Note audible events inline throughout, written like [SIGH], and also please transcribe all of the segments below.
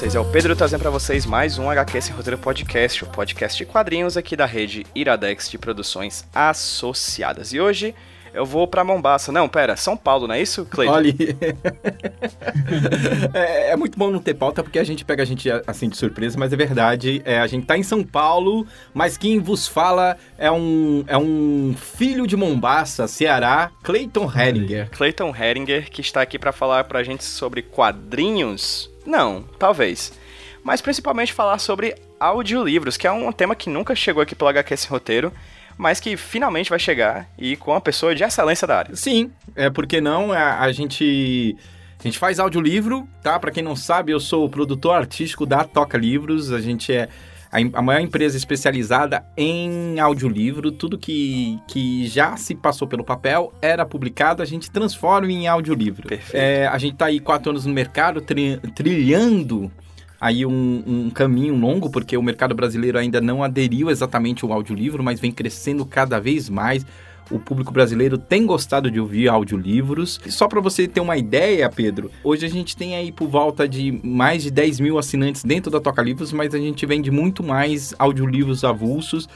vocês é o Pedro trazendo para vocês mais um HQ Sem Roteiro Podcast, o podcast de quadrinhos aqui da rede Iradex de produções associadas. E hoje eu vou pra Mombasa. Não, pera, São Paulo, não é isso, Cleiton? Olha, [LAUGHS] é, é, muito bom não ter pauta porque a gente pega a gente assim de surpresa, mas é verdade, é, a gente tá em São Paulo, mas quem vos fala é um, é um filho de Mombasa, Ceará, Cleiton Heringer. Cleiton Heringer, que está aqui para falar pra gente sobre quadrinhos? Não, talvez. Mas principalmente falar sobre audiolivros, que é um tema que nunca chegou aqui pelo HQ Sem Roteiro mas que finalmente vai chegar e com uma pessoa de excelência da área. Sim, é porque não a, a gente a gente faz audiolivro, tá? Para quem não sabe, eu sou o produtor artístico da Toca Livros. A gente é a, maior empresa especializada em audiolivro. Tudo que, que já se passou pelo papel era publicado, a gente transforma em audiolivro. Perfeito. É, a gente está aí quatro anos no mercado, tri, trilhando aí um, um, caminho longo, porque o mercado brasileiro ainda não aderiu exatamente ao audiolivro, mas vem crescendo cada vez mais. O público brasileiro tem gostado de ouvir audiolivros. E só para você ter uma ideia, Pedro, hoje a gente tem aí por volta de mais de 10 mil assinantes dentro da Toca Livros, mas a gente vende muito mais audiolivros avulsos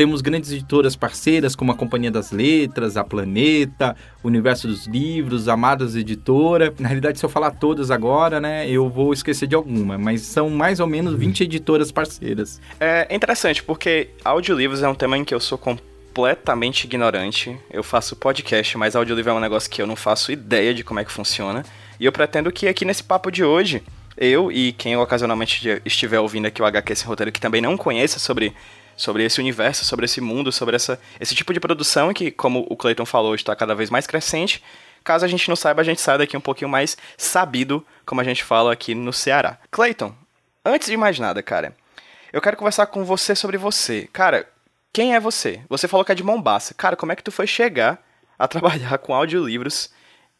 temos grandes editoras parceiras como a Companhia das Letras, a Planeta, Universo dos Livros, Amadas Editora. Na realidade, se eu falar todas agora, né, eu vou esquecer de alguma, mas são mais ou menos 20 editoras parceiras. É interessante, porque audiolivros é um tema em que eu sou completamente ignorante. Eu faço podcast, mas audiolivro é um negócio que eu não faço ideia de como é que funciona. E eu pretendo que aqui nesse papo de hoje, eu e quem ocasionalmente estiver ouvindo aqui o HQ Sem Roteiro, que também não conheça sobre sobre esse universo, sobre esse mundo, sobre essa, esse tipo de produção que, como o Clayton falou, está cada vez mais crescente. Caso a gente não saiba, a gente sai daqui um pouquinho mais sabido, como a gente fala aqui no Ceará. Clayton, antes de mais nada, cara, eu quero conversar com você sobre você. Cara, quem é você? Você falou que é de Mombasa. Cara, como é que tu foi chegar a trabalhar com audiolivros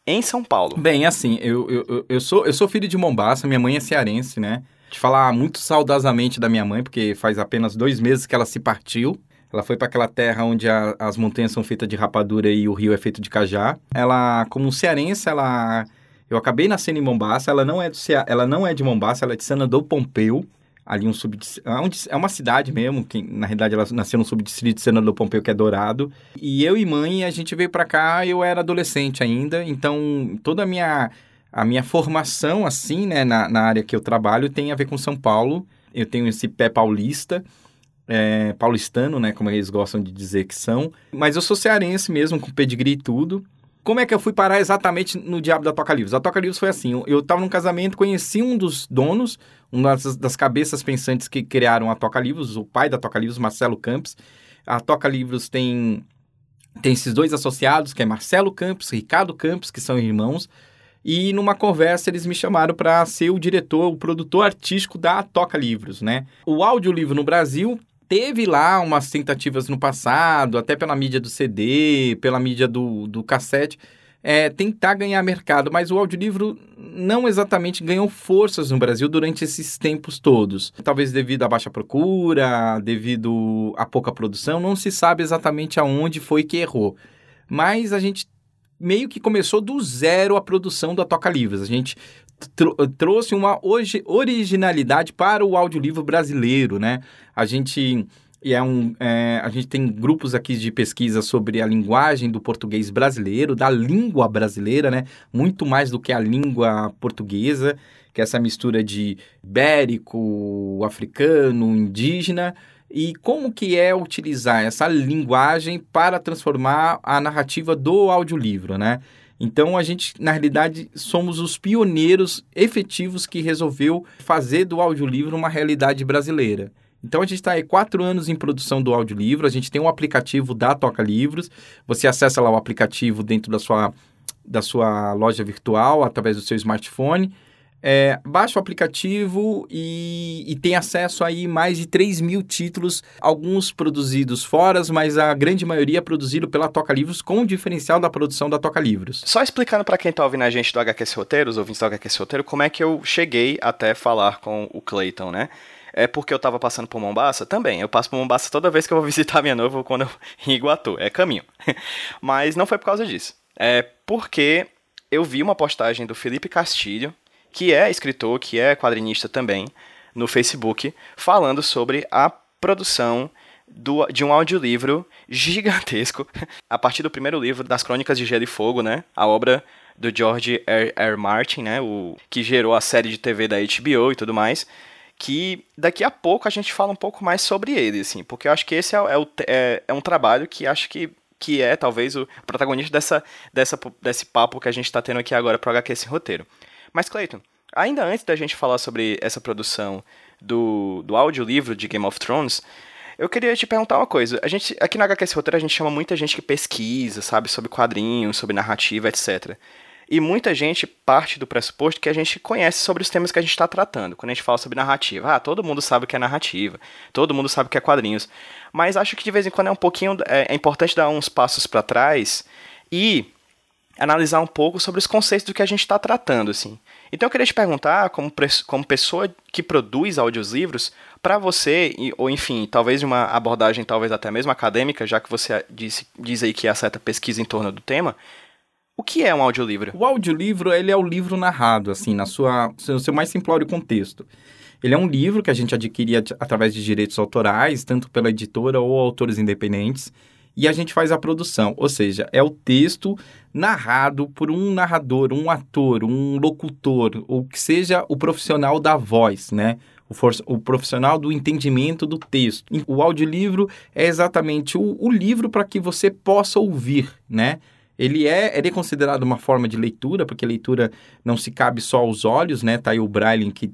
em São Paulo? Bem, assim, eu, eu, eu, sou, eu sou filho de Mombasa, minha mãe é cearense, né? de falar muito saudosamente da minha mãe, porque faz apenas dois meses que ela se partiu. Ela foi para aquela terra onde a, as montanhas são feitas de rapadura e o rio é feito de cajá. Ela, como cearense, ela eu acabei nascendo em Mombasa. Ela não é do Cea... ela não é de Mombasa, ela é de Sana do Pompeu, ali um sub é, é uma cidade mesmo, que na realidade ela nasceu no subdistrito do Pompeu, que é Dourado. E eu e mãe, a gente veio para cá, eu era adolescente ainda, então toda a minha a minha formação, assim, né, na, na área que eu trabalho, tem a ver com São Paulo. Eu tenho esse pé paulista, é, paulistano, né, como eles gostam de dizer que são. Mas eu sou cearense mesmo, com pedigree e tudo. Como é que eu fui parar exatamente no Diabo da Toca Livros? A Toca Livros foi assim, eu estava num casamento, conheci um dos donos, uma das, das cabeças pensantes que criaram a Toca Livros, o pai da Toca Livros, Marcelo Campos. A Toca Livros tem, tem esses dois associados, que é Marcelo Campos, Ricardo Campos, que são irmãos. E numa conversa eles me chamaram para ser o diretor, o produtor artístico da Toca Livros, né? O audiolivro no Brasil teve lá umas tentativas no passado, até pela mídia do CD, pela mídia do, do cassete, é, tentar ganhar mercado, mas o audiolivro não exatamente ganhou forças no Brasil durante esses tempos todos. Talvez devido à baixa procura, devido à pouca produção, não se sabe exatamente aonde foi que errou. Mas a gente meio que começou do zero a produção da Toca Livros. A gente tr trouxe uma originalidade para o audiolivro brasileiro, né? A gente e é um, é, a gente tem grupos aqui de pesquisa sobre a linguagem do português brasileiro, da língua brasileira, né? Muito mais do que a língua portuguesa, que é essa mistura de ibérico, africano, indígena e como que é utilizar essa linguagem para transformar a narrativa do audiolivro, né? Então a gente, na realidade, somos os pioneiros efetivos que resolveu fazer do audiolivro uma realidade brasileira. Então a gente está aí quatro anos em produção do audiolivro, a gente tem um aplicativo da Toca Livros, você acessa lá o aplicativo dentro da sua, da sua loja virtual, através do seu smartphone, é, baixa o aplicativo e, e, tem acesso aí mais de 3 mil títulos, alguns produzidos fora, mas a grande maioria produzido pela Toca Livros, com o diferencial da produção da Toca Livros. Só explicando para quem está ouvindo a gente do HQS Roteiro, os ouvintes do HQS Roteiro, como é que eu cheguei até falar com o Clayton, né? É porque eu estava passando por Mombasa? Também. Eu passo por Mombasa toda vez que eu vou [LAUGHS] visitar minha noiva quando eu [LAUGHS] em Iguatu. É caminho. [LAUGHS] Mas não foi por causa disso. É porque eu vi uma postagem do Felipe Castilho, que é escritor, que é quadrinista também, no Facebook, falando sobre a produção do, de um audiolivro gigantesco, [LAUGHS] a partir do primeiro livro das Crônicas de Gelo e Fogo, né? A obra do George R. R. Martin, né? O, que gerou a série de TV da HBO e tudo mais. Que daqui a pouco a gente fala um pouco mais sobre ele, assim, porque eu acho que esse é, é, é, é um trabalho que acho que que é talvez o protagonista dessa, dessa, desse papo que a gente está tendo aqui agora para HQ esse roteiro. Mas, Clayton, ainda antes da gente falar sobre essa produção do, do audiolivro de Game of Thrones, eu queria te perguntar uma coisa. A gente, aqui no HQ esse roteiro a gente chama muita gente que pesquisa, sabe, sobre quadrinhos, sobre narrativa, etc. E muita gente parte do pressuposto que a gente conhece sobre os temas que a gente está tratando. Quando a gente fala sobre narrativa, ah, todo mundo sabe o que é narrativa, todo mundo sabe o que é quadrinhos mas acho que de vez em quando é um pouquinho é, é importante dar uns passos para trás e analisar um pouco sobre os conceitos do que a gente está tratando, assim. Então eu queria te perguntar, como, como pessoa que produz audiolivros, para você, ou enfim, talvez uma abordagem talvez até mesmo acadêmica, já que você disse, diz aí que há certa pesquisa em torno do tema, o que é um audiolivro? O audiolivro, ele é o livro narrado, assim, na sua, no seu mais simplório contexto. Ele é um livro que a gente adquiria através de direitos autorais, tanto pela editora ou autores independentes, e a gente faz a produção, ou seja, é o texto narrado por um narrador, um ator, um locutor, ou que seja o profissional da voz, né? O, for, o profissional do entendimento do texto. O audiolivro é exatamente o, o livro para que você possa ouvir, né? Ele é, ele é considerado uma forma de leitura, porque leitura não se cabe só aos olhos, né? Tá aí o Braille que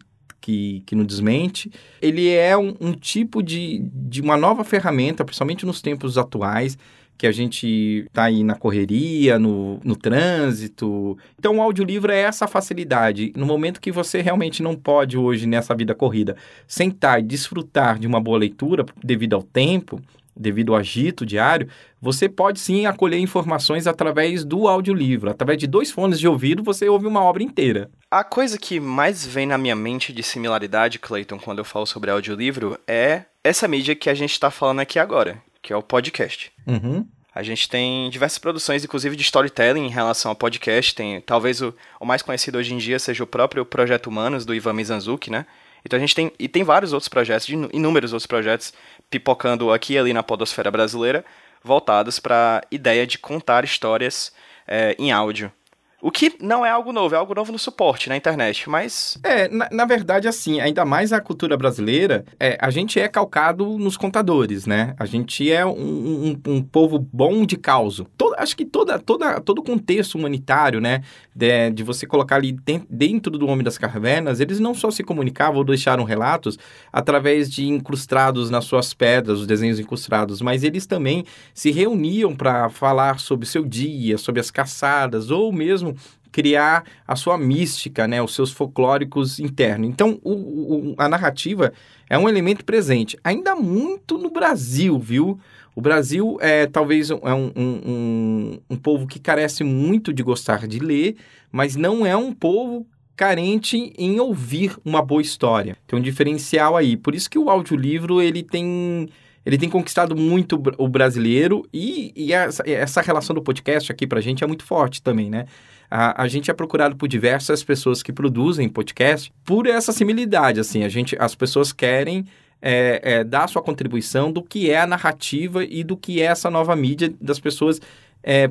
que, que desmente. Ele é um, um tipo de, de uma nova ferramenta, principalmente nos tempos atuais, que a gente está aí na correria, no, no trânsito. Então, o audiolivro é essa facilidade. No momento que você realmente não pode hoje, nessa vida corrida, sentar e desfrutar de uma boa leitura devido ao tempo, devido ao agito diário, você pode sim acolher informações através do audiolivro. Através de dois fones de ouvido, você ouve uma obra inteira. A coisa que mais vem na minha mente de similaridade, Clayton, quando eu falo sobre audiolivro, é essa mídia que a gente está falando aqui agora, que é o podcast. Uhum. A gente tem diversas produções, inclusive de storytelling em relação ao podcast. Tem, talvez o, o mais conhecido hoje em dia seja o próprio Projeto Humanos, do Ivan Mizanzuki, né? Então a gente tem, e tem vários outros projetos, inúmeros outros projetos, pipocando aqui e ali na podosfera brasileira, voltados para a ideia de contar histórias é, em áudio. O que não é algo novo, é algo novo no suporte na internet, mas. É, na, na verdade, assim, ainda mais a cultura brasileira, é, a gente é calcado nos contadores, né? A gente é um, um, um povo bom de causa. Todo, acho que toda, toda, todo o contexto humanitário, né? De, de você colocar ali dentro do Homem das Cavernas, eles não só se comunicavam ou deixaram relatos através de incrustados nas suas pedras, os desenhos incrustados, mas eles também se reuniam para falar sobre o seu dia, sobre as caçadas, ou mesmo mesmo criar a sua mística, né, os seus folclóricos internos. Então, o, o, a narrativa é um elemento presente, ainda muito no Brasil, viu? O Brasil é talvez é um, um, um, um povo que carece muito de gostar de ler, mas não é um povo carente em ouvir uma boa história. Tem um diferencial aí. Por isso que o audiolivro ele tem ele tem conquistado muito o brasileiro e, e essa, essa relação do podcast aqui pra gente é muito forte também, né? A, a gente é procurado por diversas pessoas que produzem podcast por essa similaridade, assim, a gente, as pessoas querem é, é, dar sua contribuição do que é a narrativa e do que é essa nova mídia das pessoas é,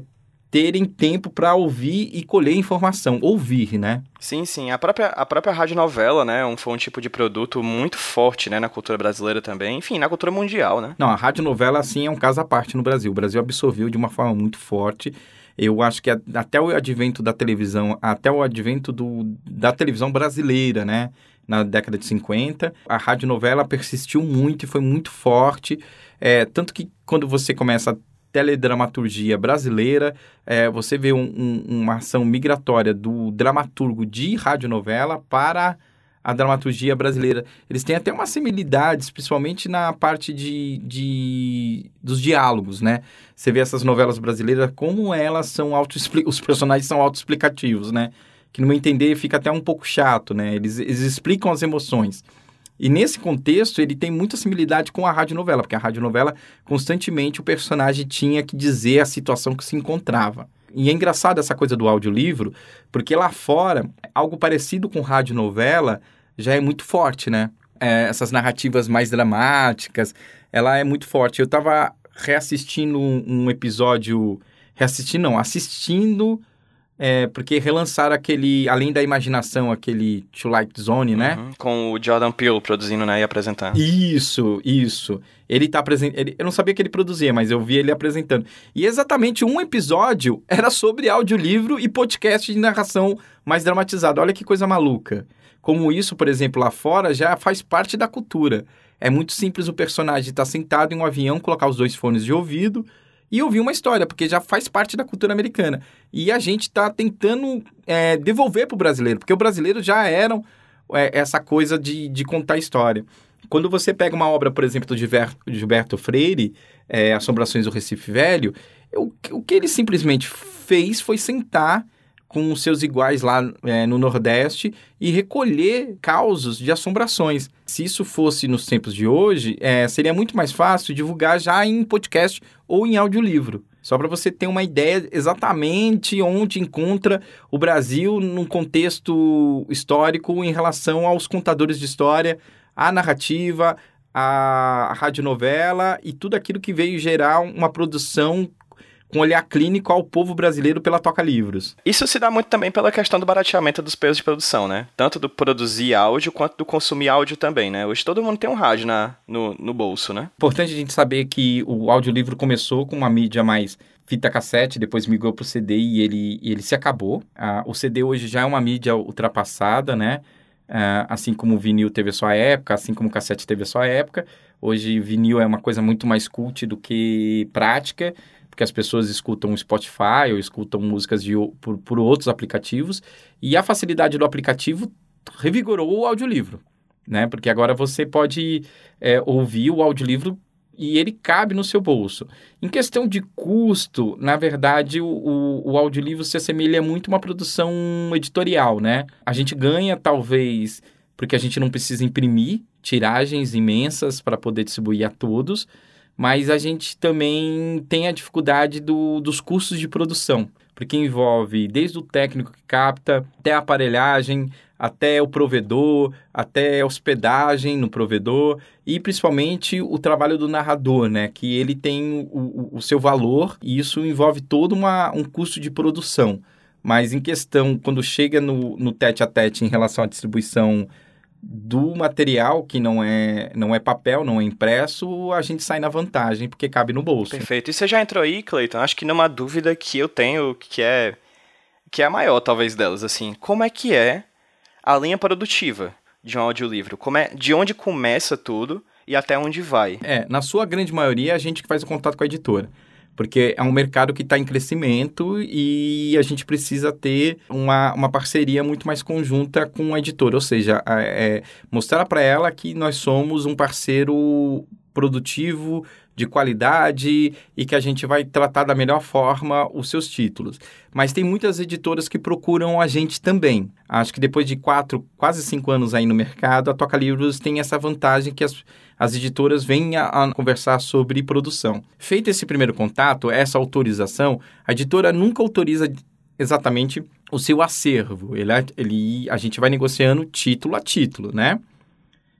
terem tempo para ouvir e colher informação, ouvir, né? Sim, sim. A própria, a própria rádio novela, né, um, foi um tipo de produto muito forte, né, na cultura brasileira também, enfim, na cultura mundial, né? Não, a rádio novela, assim, é um caso à parte no Brasil. O Brasil absorveu de uma forma muito forte eu acho que até o advento da televisão, até o advento do, da televisão brasileira, né? Na década de 50, a radionovela persistiu muito e foi muito forte. É, tanto que quando você começa a teledramaturgia brasileira, é, você vê um, um, uma ação migratória do dramaturgo de radionovela para a dramaturgia brasileira. Eles têm até uma similaridade, principalmente na parte de, de dos diálogos, né? Você vê essas novelas brasileiras, como elas são auto [LAUGHS] os personagens são autoexplicativos, né? Que no meu entender fica até um pouco chato, né? Eles, eles explicam as emoções. E nesse contexto, ele tem muita similaridade com a radionovela, porque a radionovela, constantemente, o personagem tinha que dizer a situação que se encontrava. E é engraçado essa coisa do audiolivro, porque lá fora, algo parecido com radionovela já é muito forte, né? É, essas narrativas mais dramáticas, ela é muito forte. Eu estava reassistindo um, um episódio. Reassistindo, não, assistindo é, porque relançaram aquele, além da imaginação, aquele To Like Zone, né? Uhum, com o Jordan Peele produzindo né, e apresentando. Isso, isso. Ele tá apresentando. Eu não sabia que ele produzia, mas eu vi ele apresentando. E exatamente um episódio era sobre audiolivro e podcast de narração mais dramatizado. Olha que coisa maluca. Como isso, por exemplo, lá fora já faz parte da cultura. É muito simples o personagem estar sentado em um avião, colocar os dois fones de ouvido e ouvir uma história, porque já faz parte da cultura americana. E a gente está tentando é, devolver para o brasileiro, porque o brasileiro já era é, essa coisa de, de contar história. Quando você pega uma obra, por exemplo, do Gilberto Freire, é, Assombrações do Recife Velho, o, o que ele simplesmente fez foi sentar com seus iguais lá é, no Nordeste e recolher causos de assombrações. Se isso fosse nos tempos de hoje, é, seria muito mais fácil divulgar já em podcast ou em audiolivro. Só para você ter uma ideia exatamente onde encontra o Brasil num contexto histórico em relação aos contadores de história, a narrativa, a radionovela e tudo aquilo que veio gerar uma produção com olhar clínico ao povo brasileiro pela Toca Livros. Isso se dá muito também pela questão do barateamento dos preços de produção, né? Tanto do produzir áudio quanto do consumir áudio também, né? Hoje todo mundo tem um rádio na, no, no bolso, né? Importante a gente saber que o audiolivro começou com uma mídia mais fita cassete, depois migrou para o CD e ele, e ele se acabou. Ah, o CD hoje já é uma mídia ultrapassada, né? Ah, assim como o vinil teve a sua época, assim como o cassete teve a sua época. Hoje vinil é uma coisa muito mais cult do que prática porque as pessoas escutam Spotify ou escutam músicas de, por, por outros aplicativos, e a facilidade do aplicativo revigorou o audiolivro, né? Porque agora você pode é, ouvir o audiolivro e ele cabe no seu bolso. Em questão de custo, na verdade, o, o, o audiolivro se assemelha muito a uma produção editorial, né? A gente ganha, talvez, porque a gente não precisa imprimir tiragens imensas para poder distribuir a todos, mas a gente também tem a dificuldade do, dos custos de produção, porque envolve desde o técnico que capta, até a aparelhagem, até o provedor, até a hospedagem no provedor e principalmente o trabalho do narrador, né? Que ele tem o, o, seu valor e isso envolve todo uma, um custo de produção. Mas em questão, quando chega no, no tete a tete em relação à distribuição do material que não é não é papel, não é impresso, a gente sai na vantagem porque cabe no bolso. Perfeito. E você já entrou aí, Cleiton? Acho que numa dúvida que eu tenho que é que é a maior talvez delas assim, como é que é a linha produtiva de um audiolivro? Como é de onde começa tudo e até onde vai? É, na sua grande maioria é a gente que faz o contato com a editora porque é um mercado que está em crescimento e a gente precisa ter uma, uma parceria muito mais conjunta com a editora, ou seja, é, mostrar para ela que nós somos um parceiro produtivo, de qualidade e que a gente vai tratar da melhor forma os seus títulos. Mas tem muitas editoras que procuram a gente também. Acho que depois de quatro, quase cinco anos aí no mercado, a Toca Livros tem essa vantagem que as, as editoras vêm a, a conversar sobre produção. Feito esse primeiro contato, essa autorização, a editora nunca autoriza exatamente o seu acervo. Ele, ele, a gente vai negociando título a título, né?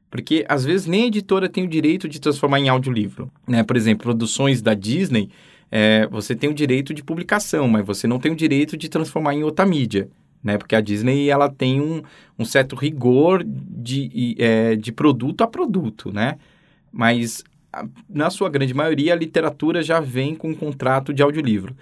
Porque às vezes nem a editora tem o direito de transformar em audiolivro. Né? Por exemplo, produções da Disney, é, você tem o direito de publicação, mas você não tem o direito de transformar em outra mídia. Né? Porque a Disney ela tem um, um certo rigor de, é, de produto a produto, né? Mas na sua grande maioria a literatura já vem com um contrato de audiolivro.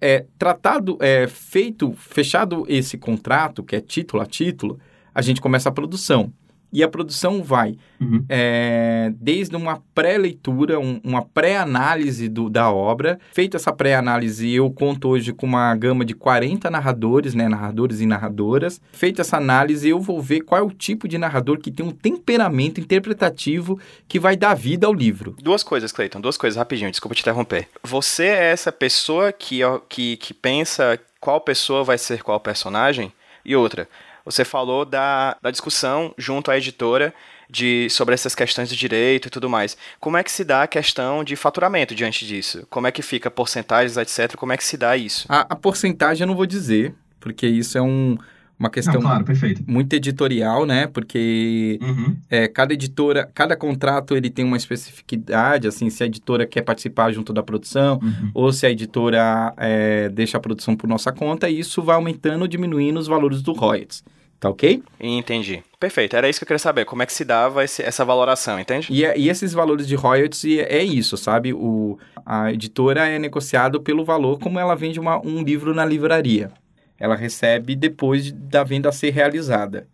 É, tratado, é, feito, fechado esse contrato, que é título a título, a gente começa a produção. E a produção vai uhum. é, desde uma pré-leitura, um, uma pré-análise da obra. Feita essa pré-análise, eu conto hoje com uma gama de 40 narradores, né, narradores e narradoras. Feita essa análise, eu vou ver qual é o tipo de narrador que tem um temperamento interpretativo que vai dar vida ao livro. Duas coisas, Cleiton, duas coisas rapidinho, desculpa te interromper. Você é essa pessoa que, que, que pensa qual pessoa vai ser qual personagem? E outra, Você falou da, da discussão junto à editora de, sobre essas questões de direito e tudo mais. Como é que se dá a questão de faturamento diante disso? Como é que fica porcentagens, etc? Como é que se dá isso? A, a porcentagem eu não vou dizer, porque isso é um, uma questão não, claro, muito editorial, né? Porque uhum. é, cada editora, cada contrato ele tem uma especificidade, assim, se a editora quer participar junto da produção uhum. ou se a editora é, deixa a produção por nossa conta, e isso vai aumentando ou diminuindo os valores do royalties. Tá ok? Entendi. Perfeito. Era isso que eu queria saber. Como é que se dava esse, essa valoração, entende? E, e esses valores de royalties é, é isso, sabe? O, a editora é negociado pelo valor como ela vende uma, um livro na livraria. Ela recebe depois da venda ser realizada.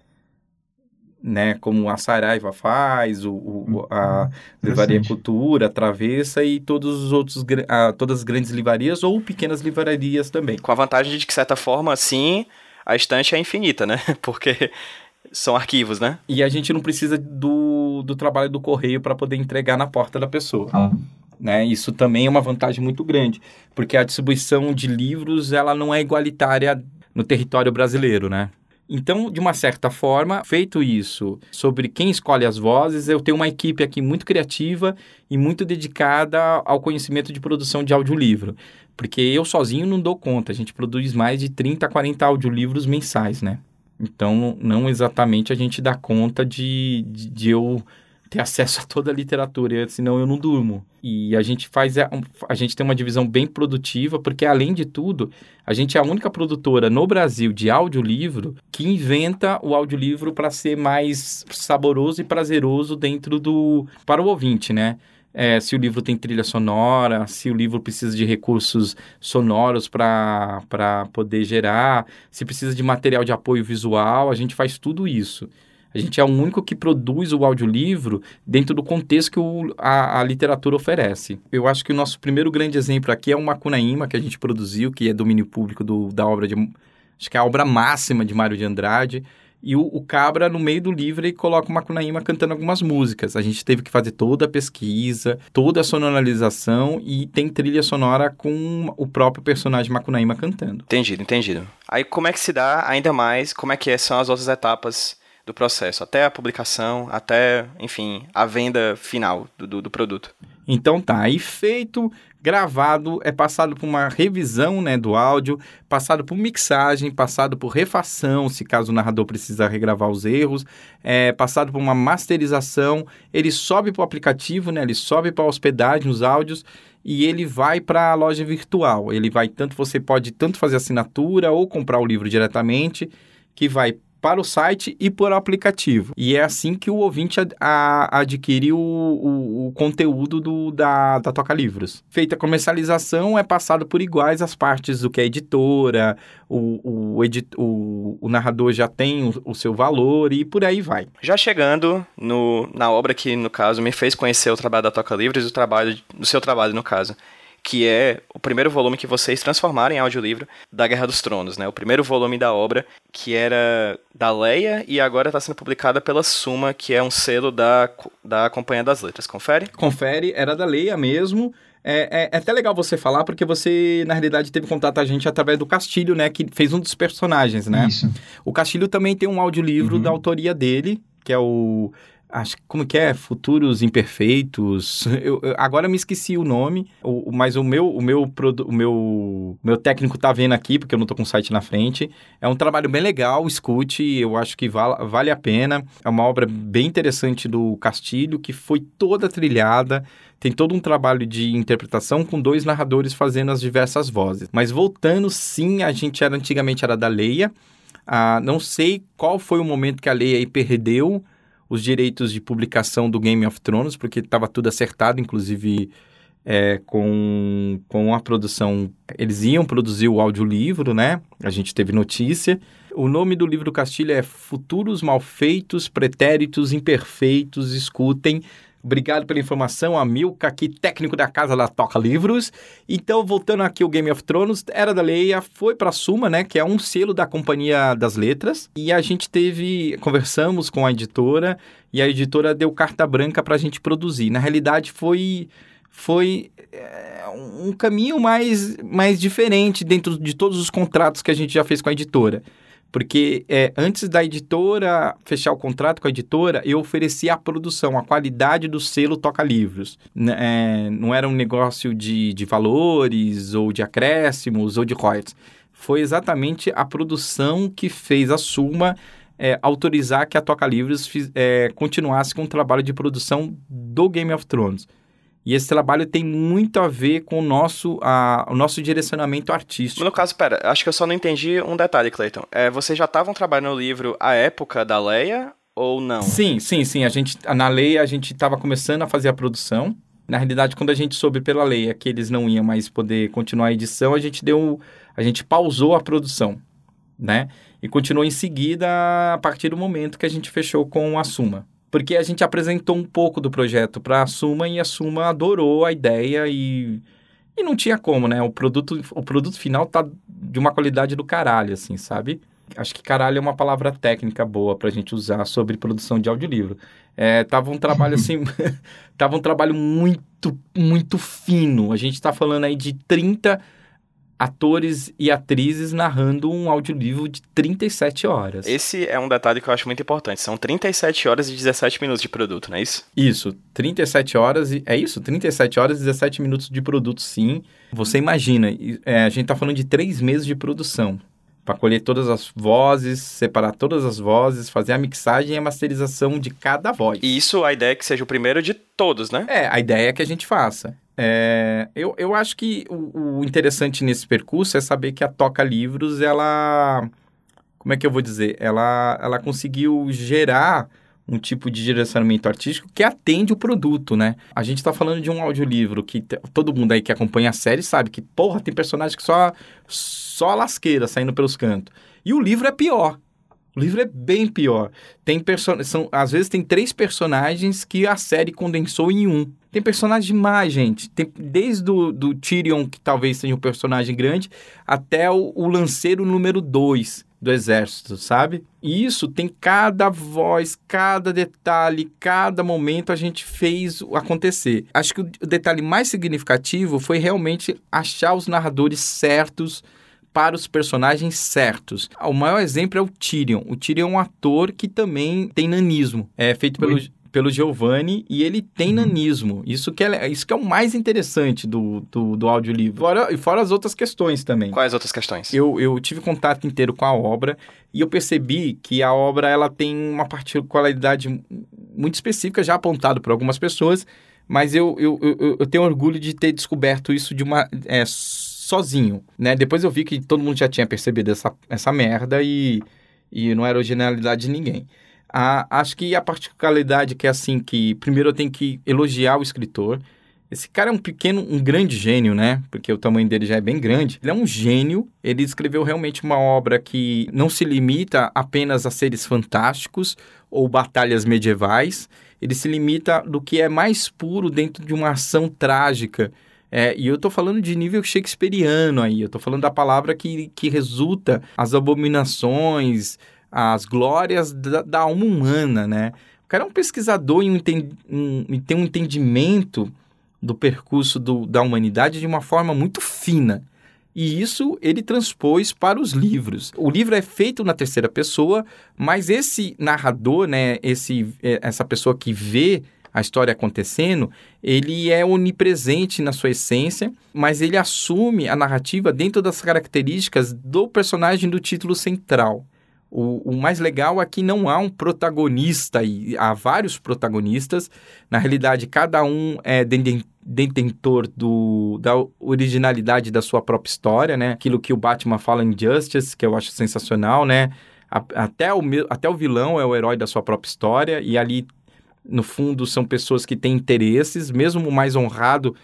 Né, como a Saraiva faz, o, o a Livraria Cultura, a Travessa e todos os outros, a, todas as grandes livrarias ou pequenas livrarias também. Com a vantagem de que, de certa forma, sim, a estante é infinita, né? [LAUGHS] Porque são arquivos, né? E a gente não precisa do, do trabalho do correio para poder entregar na porta da pessoa. Ah. Né? Isso também é uma vantagem muito grande, porque a distribuição de livros ela não é igualitária no território brasileiro, né? Então, de uma certa forma, feito isso sobre quem escolhe as vozes, eu tenho uma equipe aqui muito criativa e muito dedicada ao conhecimento de produção de audiolivro. Porque eu sozinho não dou conta. A gente produz mais de 30, 40 audiolivros mensais, né? Então, não exatamente a gente dá conta de, de, de eu ter acesso a toda a literatura, senão eu não durmo. E a gente faz a, a gente tem uma divisão bem produtiva, porque além de tudo, a gente é a única produtora no Brasil de audiolivro que inventa o audiolivro para ser mais saboroso e prazeroso dentro do para o ouvinte, né? É, se o livro tem trilha sonora, se o livro precisa de recursos sonoros para poder gerar, se precisa de material de apoio visual, a gente faz tudo isso. A gente é o único que produz o audiolivro dentro do contexto que o, a, a, literatura oferece. Eu acho que o nosso primeiro grande exemplo aqui é o Macunaíma, que a gente produziu, que é domínio público do, da obra de... Acho que é a obra máxima de Mário de Andrade e o, o, Cabra, no meio do livro, ele coloca o Macunaíma cantando algumas músicas. A gente teve que fazer toda a pesquisa, toda a sonorização e tem trilha sonora com o próprio personagem Macunaíma cantando. Entendido, entendido. Aí como é que se dá ainda mais, como é que são as outras etapas do processo, até a publicação, até, enfim, a venda final do, do, do produto? Então tá, aí feito gravado, é passado por uma revisão né, do áudio, passado por mixagem, passado por refação, se caso o narrador precisa regravar os erros, é passado por uma masterização, ele sobe para o aplicativo, né, ele sobe para a hospedagem, os áudios, e ele vai para a loja virtual. Ele vai tanto, você pode tanto fazer assinatura ou comprar o livro diretamente, que vai para o site e por aplicativo. E é assim que o ouvinte a, a, adquire o, o, o, conteúdo do, da, da Toca Livros. Feita a comercialização, é passado por iguais as partes do que é editora, o, o, edit, o, o narrador já tem o, o, seu valor e por aí vai. Já chegando no, na obra que, no caso, me fez conhecer o trabalho da Toca Livros o trabalho, do seu trabalho, no caso que é o primeiro volume que vocês transformaram em audiolivro da Guerra dos Tronos, né? O primeiro volume da obra, que era da Leia e agora está sendo publicada pela Suma, que é um selo da, da Companhia das Letras. Confere? Confere, era da Leia mesmo. É, é, é, até legal você falar, porque você, na realidade, teve contato a gente através do Castilho, né? Que fez um dos personagens, né? Isso. O Castilho também tem um audiolivro uhum. da autoria dele, que é o Acho como que é? Futuros Imperfeitos. [LAUGHS] Eu, eu, agora me esqueci o nome, o, mas o meu, o meu, o meu, meu técnico tá vendo aqui, porque eu não tô com o site na frente. É um trabalho bem legal, escute, eu acho que vale, vale a pena. É uma obra bem interessante do Castilho, que foi toda trilhada. Tem todo um trabalho de interpretação com dois narradores fazendo as diversas vozes. Mas voltando, sim, a gente era antigamente era da Leia. Ah, não sei qual foi o momento que a Leia aí perdeu os direitos de publicação do Game of Thrones, porque estava tudo acertado, inclusive é, com, com a produção. Eles iam produzir o audiolivro, né? A gente teve notícia. O nome do livro do Castilho é Futuros Malfeitos, Pretéritos Imperfeitos, Escutem, Obrigado pela informação, Amilca, aqui técnico da casa da Toca Livros. Então, voltando aqui o Game of Thrones, Era da Leia foi para Suma, né, que é um selo da Companhia das Letras, e a gente teve, conversamos com a editora e a editora deu carta branca para a gente produzir. Na realidade, foi foi é, um caminho mais, mais diferente dentro de todos os contratos que a gente já fez com a editora. Porque é, antes da editora fechar o contrato com a editora, eu oferecia a produção, a qualidade do selo Toca Livros. É, não era um negócio de, de valores, ou de acréscimos, ou de royalties. Foi exatamente a produção que fez a Suma é, autorizar que a Toca Livros é, continuasse com o trabalho de produção do Game of Thrones. E esse trabalho tem muito a ver com o nosso, a, o nosso direcionamento artístico. No caso, pera, acho que eu só não entendi um detalhe, Clayton. É, vocês já estavam trabalhando no livro à época da Leia ou não? Sim, sim, sim. A gente, na Leia a gente estava começando a fazer a produção. Na realidade, quando a gente soube pela Leia que eles não iam mais poder continuar a edição, a gente deu, a gente pausou a produção, né? E continuou em seguida a partir do momento que a gente fechou com a Suma porque a gente apresentou um pouco do projeto para a Suma e a Suma adorou a ideia e, e não tinha como, né? O produto, o produto final tá de uma qualidade do caralho, assim, sabe? Acho que caralho é uma palavra técnica boa para a gente usar sobre produção de audiolivro. É, tava um trabalho [LAUGHS] assim, [LAUGHS] tava um trabalho muito, muito fino. A gente está falando aí de 30 atores e atrizes narrando um audiolivro de 37 horas. Esse é um detalhe que eu acho muito importante. São 37 horas e 17 minutos de produto, não é isso? Isso, 37 horas e... É isso? 37 horas e 17 minutos de produto, sim. Você imagina, é, a gente tá falando de três meses de produção para colher todas as vozes, separar todas as vozes, fazer a mixagem e a masterização de cada voz. E isso, a ideia é que seja o primeiro de todos, né? É, a ideia é que a gente faça. É, eu, eu acho que o, o, interessante nesse percurso é saber que a Toca Livros, ela. Como é que eu vou dizer? Ela, ela conseguiu gerar um tipo de direcionamento artístico que atende o produto, né? A gente tá falando de um audiolivro que todo mundo aí que acompanha a série sabe que, porra, tem personagem que só, só lasqueira saindo pelos cantos. E o livro é pior. O livro é bem pior. Tem. São, às vezes tem três personagens que a série condensou em um. Tem personagem demais, gente. Tem, desde o do Tyrion, que talvez seja um personagem grande, até o, o lanceiro número dois do exército, sabe? E isso tem cada voz, cada detalhe, cada momento a gente fez acontecer. Acho que o detalhe mais significativo foi realmente achar os narradores certos para os personagens certos. O maior exemplo é o Tyrion. O Tyrion é um ator que também tem nanismo. É feito pelo, pelo Giovanni e ele tem uhum. nanismo. Isso que é, isso que é o mais interessante do, do, do audiolivro. Fora, e fora as outras questões também. Quais outras questões? Eu, eu tive contato inteiro com a obra e eu percebi que a obra ela tem uma particularidade muito específica, já apontado por algumas pessoas, mas eu, eu, eu, eu tenho orgulho de ter descoberto isso de uma... É, sozinho, né? Depois eu vi que todo mundo já tinha percebido essa, essa merda e, e não era originalidade de ninguém. Ah, acho que a particularidade que é assim, que primeiro eu tenho que elogiar o escritor. Esse cara é um pequeno, um grande gênio, né? Porque o tamanho dele já é bem grande. Ele é um gênio. Ele escreveu realmente uma obra que não se limita apenas a seres fantásticos ou batalhas medievais. Ele se limita do que é mais puro dentro de uma ação trágica é, e eu estou falando de nível shakespeariano aí, eu estou falando da palavra que, que resulta as abominações, as glórias da, da alma humana, né? O cara é um pesquisador e, um, um, e tem um entendimento do percurso do, da humanidade de uma forma muito fina. E isso ele transpôs para os livros. O livro é feito na terceira pessoa, mas esse narrador, né, esse, é, essa pessoa que vê a história acontecendo, ele é onipresente na sua essência, mas ele assume a narrativa dentro das características do personagem do título central. O, o, mais legal é que não há um protagonista, e há vários protagonistas. Na realidade, cada um é detentor do, da originalidade da sua própria história, né? Aquilo que o Batman fala em Justice, que eu acho sensacional, né? até, o, até o vilão é o herói da sua própria história, e ali no fundo, são pessoas que têm interesses, mesmo o mais honrado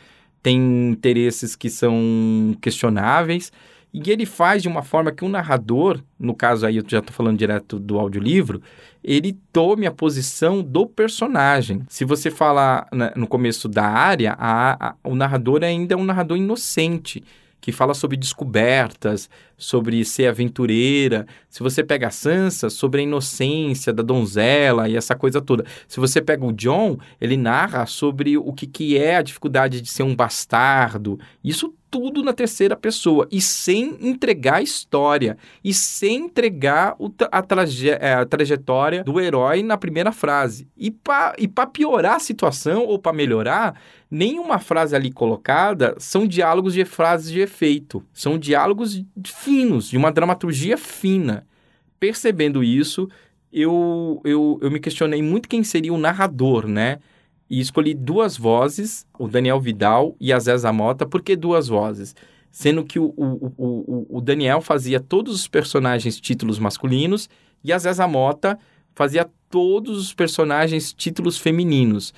tem interesses que são questionáveis. E ele faz de uma forma que o narrador, no caso aí eu já estou falando direto do audiolivro, ele tome a posição do personagem. Se você falar no começo da área, a, a, o narrador ainda é um narrador inocente que fala sobre descobertas, sobre ser aventureira. Se você pega a Sansa, sobre a inocência da donzela e essa coisa toda. Se você pega o John, ele narra sobre o que, que é a dificuldade de ser um bastardo. Isso tudo na terceira pessoa e sem entregar a história e sem entregar a, traje, é, a, trajetória do herói na primeira frase. E para piorar a situação ou para melhorar, nenhuma frase ali colocada são diálogos de frases de efeito. São diálogos finos, de uma dramaturgia fina. Percebendo isso, eu, eu, eu me questionei muito quem seria o narrador, né? E escolhi duas vozes, o Daniel Vidal e a Zéza Mota. Por que duas vozes? Sendo que o, o, o, o Daniel fazia todos os personagens títulos masculinos e a Zéza Mota fazia todos os personagens títulos femininos.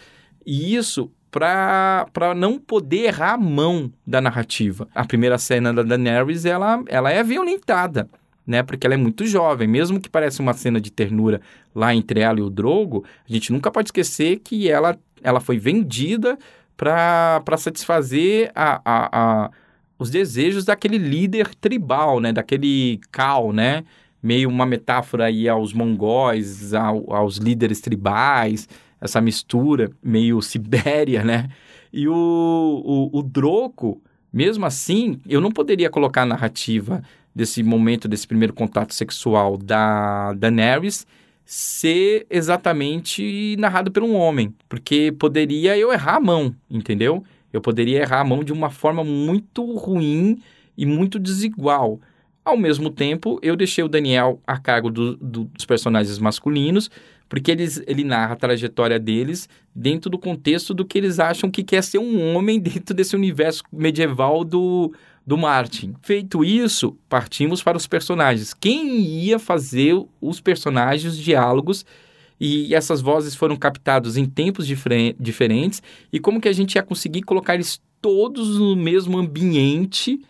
E isso para não poder errar a mão da narrativa. A primeira cena da Daenerys, ela, ela é violentada né? Porque ela é muito jovem, mesmo que pareça uma cena de ternura lá entre ela e o Drogo, a gente nunca pode esquecer que ela, ela foi vendida para satisfazer a, a, a, os desejos daquele líder tribal, né? Daquele Cal, né? Meio uma metáfora aí aos mongóis, ao, aos líderes tribais, essa mistura meio Sibéria, né? E o, o, o Drogo, mesmo assim, eu não poderia colocar a narrativa desse momento, desse primeiro contato sexual da Daenerys ser exatamente narrado por um homem, porque poderia eu errar a mão, entendeu? Eu poderia errar a mão de uma forma muito ruim e muito desigual. Ao mesmo tempo, eu deixei o Daniel a cargo do, do, dos personagens masculinos, porque eles, ele narra a trajetória deles dentro do contexto do que eles acham que quer ser um homem [LAUGHS] dentro desse universo medieval do, do Martin. Feito isso, partimos para os personagens. Quem ia fazer os personagens, os diálogos, e essas vozes foram captados em tempos diferentes, e como que a gente ia conseguir colocar eles todos no mesmo ambiente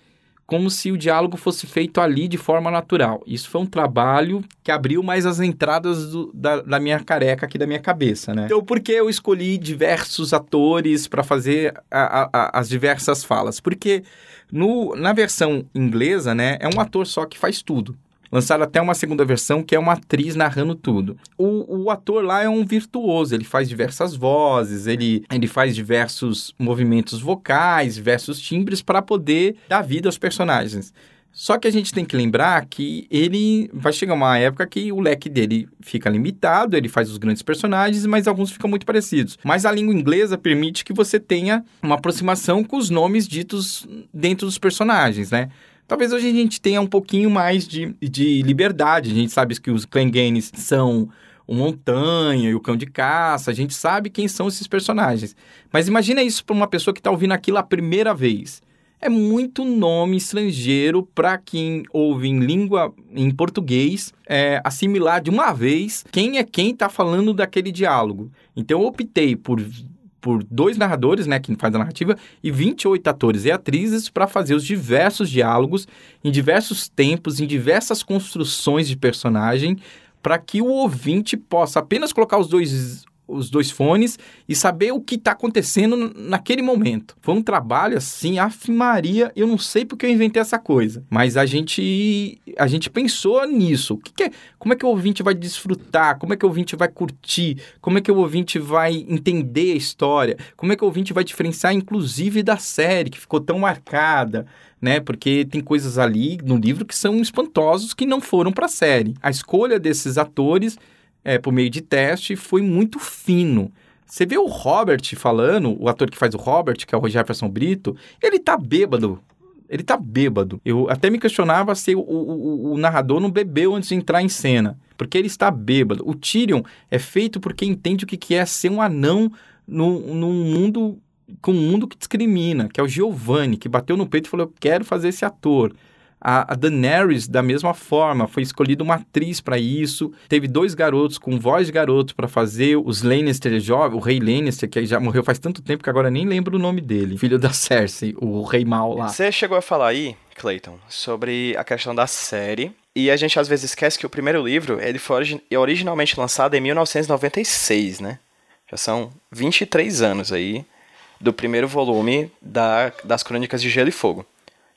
como se o diálogo fosse feito ali de forma natural. Isso foi um trabalho que abriu mais as entradas do, da, da, minha careca aqui da minha cabeça, né? Então, por que eu escolhi diversos atores para fazer a, a, as diversas falas? Porque no, na versão inglesa, né, é um ator só que faz tudo. Lançaram até uma segunda versão que é uma atriz narrando tudo. O, o ator lá é um virtuoso, ele faz diversas vozes, ele, ele faz diversos movimentos vocais, diversos timbres para poder dar vida aos personagens. Só que a gente tem que lembrar que ele vai chegar uma época que o leque dele fica limitado, ele faz os grandes personagens, mas alguns ficam muito parecidos. Mas a língua inglesa permite que você tenha uma aproximação com os nomes ditos dentro dos personagens, né? Talvez hoje a gente tenha um pouquinho mais de, de liberdade. A gente sabe que os Clenganes são o Montanha e o Cão de Caça. A gente sabe quem são esses personagens. Mas imagina isso para uma pessoa que está ouvindo aquilo a primeira vez. É muito nome estrangeiro para quem ouve em língua, em português, é, assimilar de uma vez quem é quem está falando daquele diálogo. Então eu optei por por dois narradores, né, que faz a narrativa, e 28 atores e atrizes para fazer os diversos diálogos em diversos tempos, em diversas construções de personagem, para que o ouvinte possa apenas colocar os dois os dois fones e saber o que está acontecendo naquele momento. Foi um trabalho assim, af Maria, eu não sei porque eu inventei essa coisa, mas a gente a gente pensou nisso. O que, que é, como é que o ouvinte vai desfrutar? Como é que o ouvinte vai curtir? Como é que o ouvinte vai entender a história? Como é que o ouvinte vai diferenciar inclusive da série que ficou tão marcada? Né? Porque tem coisas ali no livro que são espantosos que não foram para a série. A escolha desses atores é, por meio de teste, foi muito fino. Você vê o Robert falando, o ator que faz o Robert, que é o Jefferson Brito, ele tá bêbado. Ele tá bêbado. Eu até me questionava se o, o, o, narrador não bebeu antes de entrar em cena. Porque ele está bêbado. O Tyrion é feito porque entende o que é ser um anão num, num mundo com um mundo que discrimina, que é o Giovanni, que bateu no peito e falou: Eu quero fazer esse ator. A, a Daenerys, da mesma forma, foi escolhida uma atriz para isso. Teve dois garotos com voz de garoto para fazer. Os Lannister jovem, o rei Lannister, que já morreu faz tanto tempo que agora nem lembro o nome dele. Filho da Cersei, o rei mal lá. Você chegou a falar aí, Clayton, sobre a questão da série. E a gente às vezes esquece que o primeiro livro ele foi originalmente lançado em 1996, né? Já são 23 anos aí do primeiro volume da, das Crônicas de Gelo e Fogo.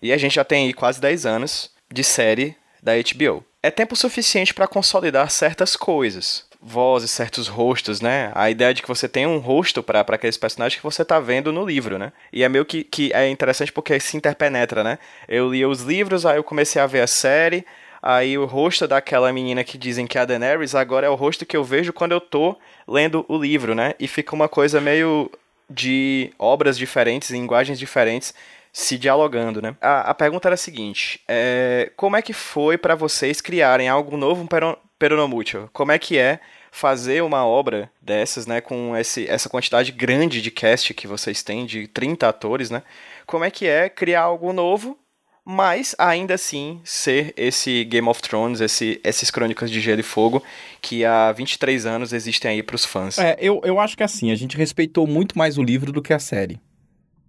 E a gente já tem aí quase 10 anos de série da HBO. É tempo suficiente para consolidar certas coisas, vozes, certos rostos, né? A ideia de que você tem um rosto para aqueles personagens que você tá vendo no livro, né? E é meio que, que é interessante porque se interpenetra, né? Eu li os livros, aí eu comecei a ver a série, aí o rosto daquela menina que dizem que é a Daenerys agora é o rosto que eu vejo quando eu tô lendo o livro, né? E fica uma coisa meio de obras diferentes, linguagens diferentes se dialogando, né? A, a pergunta era a seguinte: é, como é que foi para vocês criarem algo novo para Peronomútil? Como é que é fazer uma obra dessas, né, com esse, essa quantidade grande de cast que vocês têm, de 30 atores, né? Como é que é criar algo novo mas ainda assim ser esse Game of Thrones, esse, essas crônicas de Gelo e Fogo que há 23 anos existem aí para os fãs. É, eu, eu acho que assim, a gente respeitou muito mais o livro do que a série.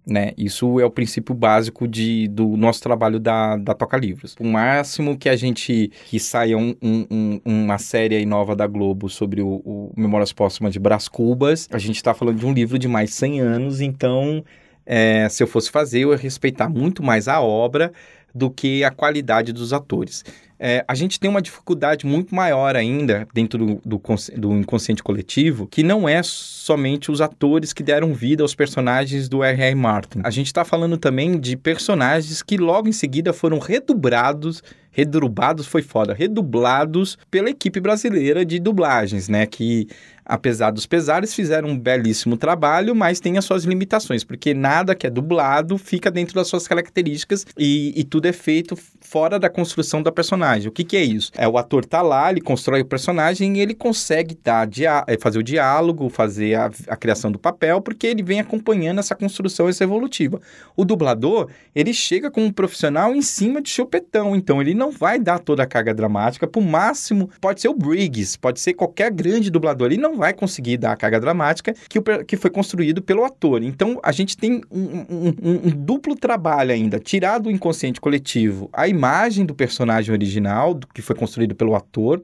Né? Isso é o princípio básico de, do nosso trabalho da, da Toca Livros. O máximo que a gente que saia um, um, uma série aí nova da Globo sobre o, o Memórias Póstumas de Brás Cubas, a gente está falando de um livro de mais de 100 anos, então é, se eu fosse fazer, eu ia respeitar muito mais a obra do que a qualidade dos atores. É, a gente tem uma dificuldade muito maior ainda dentro do, do, do, inconsciente coletivo, que não é somente os atores que deram vida aos personagens do R.R. Martin. A gente está falando também de personagens que logo em seguida foram redublados redublados foi foda, redublados pela equipe brasileira de dublagens, né? Que apesar dos pesares, fizeram um belíssimo trabalho, mas tem as suas limitações, porque nada que é dublado fica dentro das suas características e, e tudo é feito fora da construção da personagem. O que, que é isso? É o ator tá lá, ele constrói o personagem e ele consegue dar é, fazer o diálogo, fazer a, a criação do papel, porque ele vem acompanhando essa construção, essa evolutiva. O dublador, ele chega como um profissional em cima de chupetão, então ele não vai dar toda a carga dramática, por máximo, pode ser o Briggs, pode ser qualquer grande dublador, ele não vai conseguir dar a carga dramática que, o, que foi construído pelo ator. Então, a gente tem um, um, um, um duplo trabalho ainda, tirar do inconsciente coletivo a imagem do personagem original, do, que foi construído pelo ator,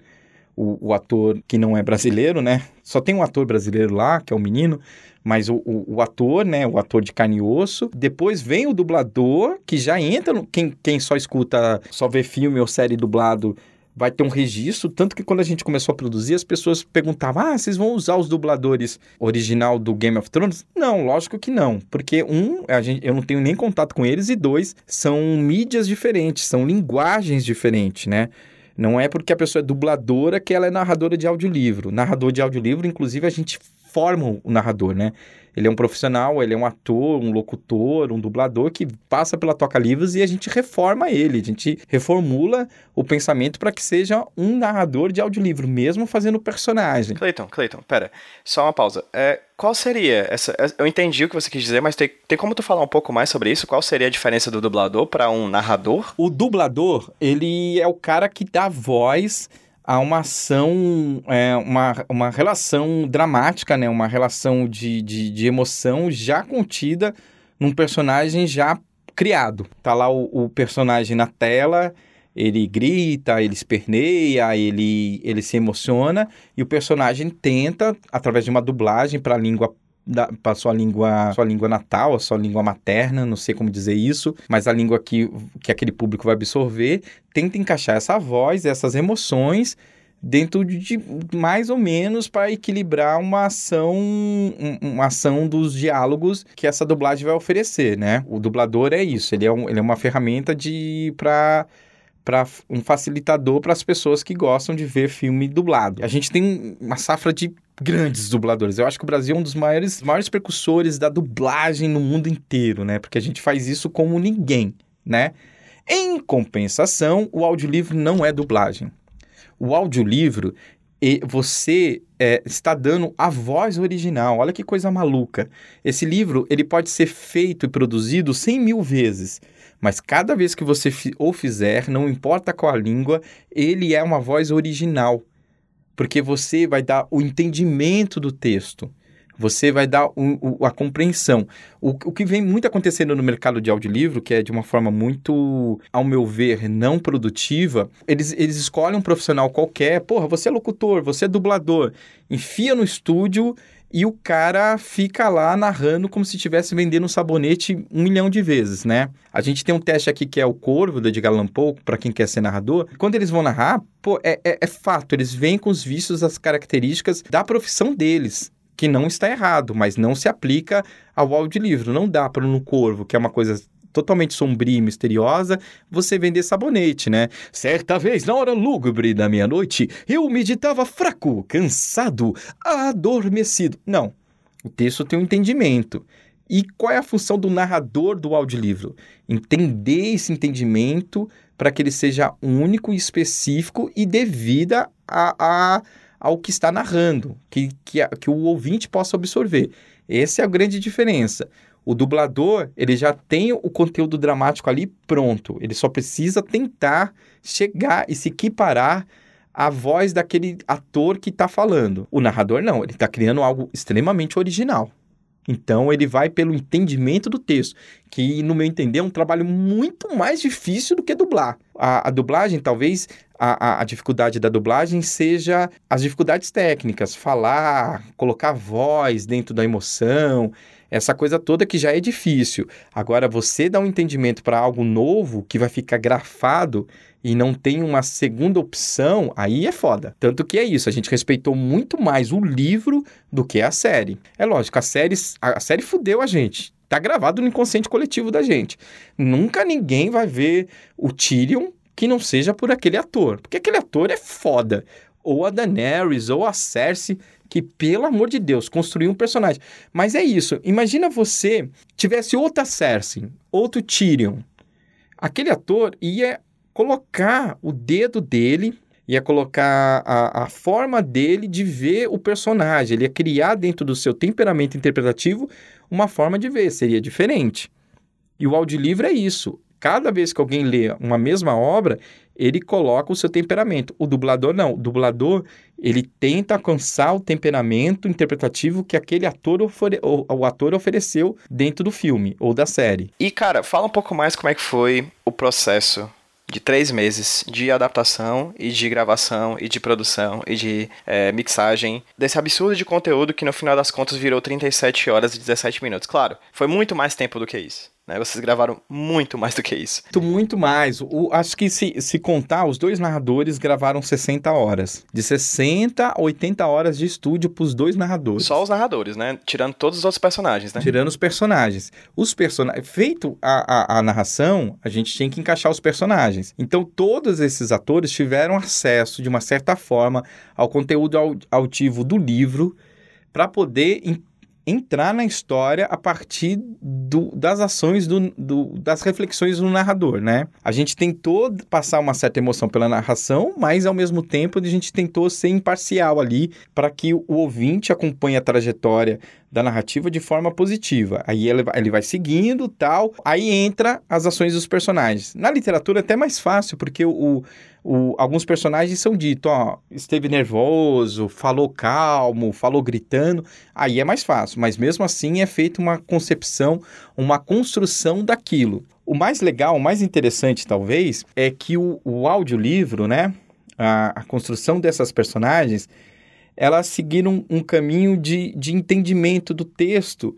o, o, ator que não é brasileiro, né? Só tem um ator brasileiro lá, que é o menino, mas o, o, o, ator, né? O ator de carne e osso. Depois vem o dublador, que já entra. No, quem, quem só escuta, só vê filme ou série dublado vai ter um registro, tanto que quando a gente começou a produzir, as pessoas perguntavam: "Ah, vocês vão usar os dubladores original do Game of Thrones?" Não, lógico que não, porque um, gente, eu não tenho nem contato com eles e dois, são mídias diferentes, são linguagens diferentes, né? Não é porque a pessoa é dubladora que ela é narradora de audiolivro. Narrador de audiolivro, inclusive, a gente forma o narrador, né? Ele é um profissional, ele é um ator, um locutor, um dublador que passa pela Toca Livros e a gente reforma ele, a gente reformula o pensamento para que seja um narrador de audiolivro, mesmo fazendo personagem. Cleiton, Cleiton, pera, só uma pausa. É, qual seria essa? É, eu entendi o que você quis dizer, mas tem, tem como tu falar um pouco mais sobre isso? Qual seria a diferença do dublador para um narrador? O dublador, ele é o cara que dá voz a uma ação, é, uma, uma relação dramática, né? Uma relação de, de, de emoção já contida num personagem já criado. Tá lá o, o, personagem na tela, ele grita, ele esperneia, ele, ele se emociona e o personagem tenta, através de uma dublagem para a língua para sua língua, sua língua natal, a sua língua materna, não sei como dizer isso, mas a língua que, que aquele público vai absorver, tenta encaixar essa voz, essas emoções dentro de mais ou menos para equilibrar uma ação uma ação dos diálogos que essa dublagem vai oferecer, né? O dublador é isso, ele é, um, ele é uma ferramenta de para para um facilitador para as pessoas que gostam de ver filme dublado. A gente tem uma safra de grandes dubladores. Eu acho que o Brasil é um dos maiores, maiores precursores da dublagem no mundo inteiro, né? Porque a gente faz isso como ninguém, né? Em compensação, o audiolivro não é dublagem. O audiolivro, você é, está dando a voz original. Olha que coisa maluca. Esse livro ele pode ser feito e produzido 100 mil vezes. Mas cada vez que você o fizer, não importa qual a língua, ele é uma voz original. Porque você vai dar o entendimento do texto. Você vai dar a compreensão. O, o, que vem muito acontecendo no mercado de audiolivro, que é de uma forma muito, ao meu ver, não produtiva, eles, eles escolhem um profissional qualquer. Porra, você é locutor, você é dublador. Enfia no estúdio e o cara fica lá narrando como se estivesse vendendo um sabonete um milhão de vezes, né? A gente tem um teste aqui que é o Corvo, do Edgar Poe, para quem quer ser narrador. Quando eles vão narrar, pô, é, é, é fato, eles vêm com os vícios, as características da profissão deles que não está errado, mas não se aplica ao audiolivro. Não dá para no Corvo, que é uma coisa totalmente sombria e misteriosa, você vender sabonete, né? Certa vez, na hora lúgubre da meia-noite, eu meditava fraco, cansado, adormecido. Não. O texto tem um entendimento. E qual é a função do narrador do audiolivro? Entender esse entendimento para que ele seja único e específico e devida a, a, ao que está narrando, que, que, que o ouvinte possa absorver. Essa é a grande diferença. O dublador, ele já tem o conteúdo dramático ali pronto. Ele só precisa tentar chegar e se equiparar à voz daquele ator que está falando. O narrador não, ele está criando algo extremamente original. Então ele vai pelo entendimento do texto, que no meu entender é um trabalho muito mais difícil do que dublar. A, a dublagem, talvez a, a, a, dificuldade da dublagem seja as dificuldades técnicas, falar, colocar voz dentro da emoção, essa coisa toda que já é difícil. Agora, você dá um entendimento para algo novo que vai ficar grafado e não tem uma segunda opção, aí é foda. Tanto que é isso, a gente respeitou muito mais o livro do que a série. É lógico, a série, a série fudeu a gente. Tá gravado no inconsciente coletivo da gente. Nunca ninguém vai ver o Tyrion que não seja por aquele ator. Porque aquele ator é foda. Ou a Daenerys, ou a Cersei que, pelo amor de Deus, construiu um personagem. Mas é isso. Imagina você tivesse outra Cersei, outro Tyrion. Aquele ator ia colocar o dedo dele, ia colocar a, a forma dele de ver o personagem. Ele ia criar dentro do seu temperamento interpretativo uma forma de ver. Seria diferente. E o audiolivro é isso. Cada vez que alguém lê uma mesma obra, ele coloca o seu temperamento. O dublador não. O dublador, ele tenta alcançar o temperamento interpretativo que aquele ator ofere... o, ator ofereceu dentro do filme ou da série. E, cara, fala um pouco mais como é que foi o processo de três meses de adaptação e de gravação e de produção e de é, mixagem desse absurdo de conteúdo que no final das contas virou 37 horas e 17 minutos. Claro, foi muito mais tempo do que isso. Né? Vocês gravaram muito mais do que isso. Muito mais. O, acho que se, se contar, os dois narradores gravaram 60 horas. De 60 a 80 horas de estúdio para os dois narradores. Só os narradores, né? Tirando todos os outros personagens, né? Tirando os personagens. Os personagens. Feito a, a, a narração, a gente tinha que encaixar os personagens. Então, todos esses atores tiveram acesso, de uma certa forma, ao conteúdo auditivo do livro para poder entrar na história a partir do, das ações, do, do, das reflexões do narrador, né? A gente tentou passar uma certa emoção pela narração, mas ao mesmo tempo a gente tentou ser imparcial ali para que o ouvinte acompanhe a trajetória da narrativa de forma positiva. Aí ele, ele vai seguindo tal, aí entra as ações dos personagens. Na literatura é até mais fácil, porque o, o, alguns personagens são ditos, ó, esteve nervoso, falou calmo, falou gritando, aí é mais fácil, mas mesmo assim é feita uma concepção, uma construção daquilo. O mais legal, o mais interessante talvez, é que o, o audiolivro, né, a, a construção dessas personagens, elas seguiram um, caminho de, de entendimento do texto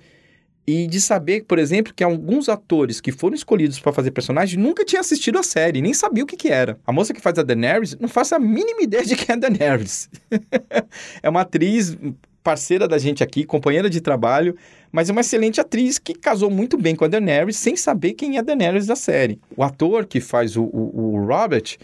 e de saber, por exemplo, que alguns atores que foram escolhidos para fazer personagem nunca tinham assistido a série, nem sabia o que, que era. A moça que faz a Daenerys não faz a mínima ideia de quem é a Daenerys. [LAUGHS] é uma atriz parceira da gente aqui, companheira de trabalho, mas é uma excelente atriz que casou muito bem com a Daenerys sem saber quem é a Daenerys da série. O ator que faz o, o, o Robert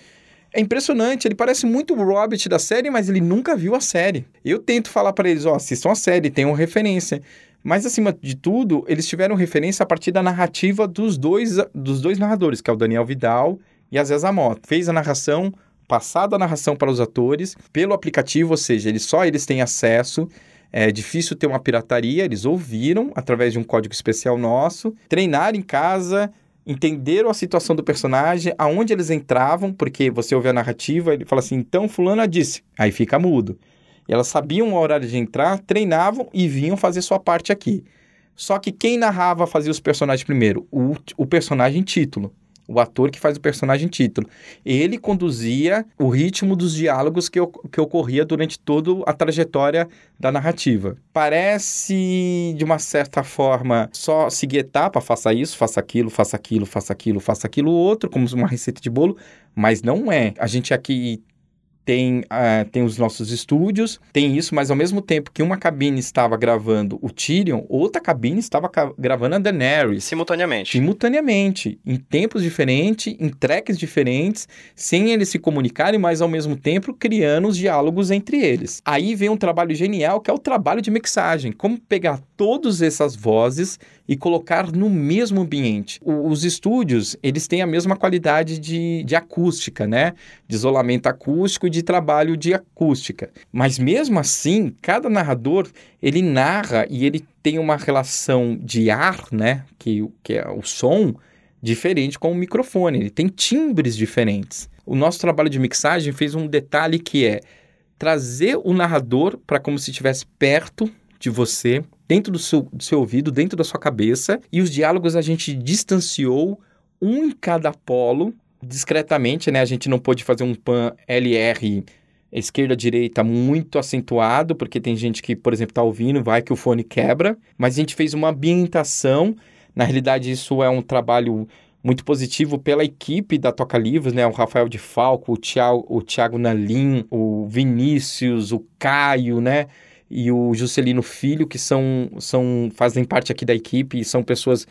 é impressionante, ele parece muito o Robert da série, mas ele nunca viu a série. Eu tento falar para eles, ó, assistam a série, tenham referência. Mas, acima de tudo, eles tiveram referência a partir da narrativa dos dois, dos dois narradores, que é o Daniel Vidal e a Zé Zamoto. Fez a narração, passada a narração para os atores, pelo aplicativo, ou seja, eles, só eles têm acesso. É difícil ter uma pirataria, eles ouviram através de um código especial nosso, treinaram em casa, entenderam a situação do personagem, aonde eles entravam, porque você ouve a narrativa, ele fala assim, então fulana disse, aí fica mudo. E elas sabiam o horário de entrar, treinavam e vinham fazer sua parte aqui. Só que quem narrava fazia os personagens primeiro? O, o personagem título. O ator que faz o personagem título. Ele conduzia o ritmo dos diálogos que, que ocorria durante toda a trajetória da narrativa. Parece, de uma certa forma, só seguir etapa, faça isso, faça aquilo, faça aquilo, faça aquilo, faça aquilo outro, como uma receita de bolo, mas não é. A gente aqui tem, uh, tem os nossos estúdios, tem isso, mas ao mesmo tempo que uma cabine estava gravando o Tyrion, outra cabine estava gravando a Daenerys. Simultaneamente. Simultaneamente, em tempos diferentes, em tracks diferentes, sem eles se comunicarem, mas ao mesmo tempo criando os diálogos entre eles. Aí vem um trabalho genial que é o trabalho de mixagem. Como pegar todas essas vozes e colocar no mesmo ambiente. O, os estúdios, eles têm a mesma qualidade de, de acústica, né? De isolamento acústico e de trabalho de acústica. Mas mesmo assim, cada narrador, ele narra e ele tem uma relação de ar, né? Que, que é o som, diferente com o microfone. Ele tem timbres diferentes. O nosso trabalho de mixagem fez um detalhe que é trazer o narrador para como se estivesse perto de você, dentro do seu, do seu ouvido, dentro da sua cabeça, e os diálogos a gente distanciou um em cada polo, discretamente, né? A gente não pôde fazer um pan LR esquerda-direita muito acentuado, porque tem gente que, por exemplo, está ouvindo, vai que o fone quebra, mas a gente fez uma ambientação. Na realidade, isso é um trabalho muito positivo pela equipe da Toca Livros, né? O Rafael de Falco, o Thiago, o Thiago Nalim, o Vinícius, o Caio, né? E o Juscelino Filho, que são, são fazem parte aqui da equipe e são pessoas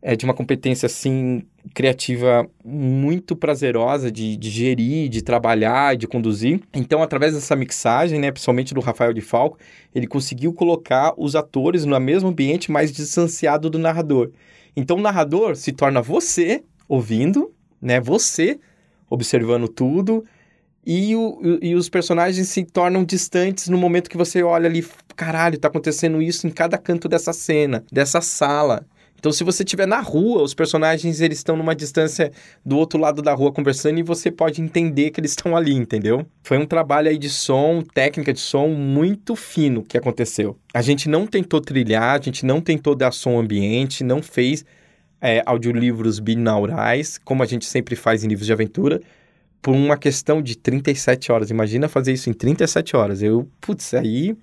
é, de uma competência assim criativa muito prazerosa de, de gerir, de trabalhar de conduzir. Então, através dessa mixagem, né, principalmente do Rafael de Falco, ele conseguiu colocar os atores no mesmo ambiente, mais distanciado do narrador. Então, o narrador se torna você ouvindo, né, você observando tudo e, o, e os personagens se tornam distantes no momento que você olha ali, caralho, tá acontecendo isso em cada canto dessa cena, dessa sala. Então, se você estiver na rua, os personagens eles estão numa distância do outro lado da rua conversando e você pode entender que eles estão ali, entendeu? Foi um trabalho aí de som, técnica de som muito fino que aconteceu. A gente não tentou trilhar, a gente não tentou dar som ambiente, não fez é, audiolivros binaurais, como a gente sempre faz em livros de aventura por uma questão de 37 horas. Imagina fazer isso em 37 horas. Eu, putz, aí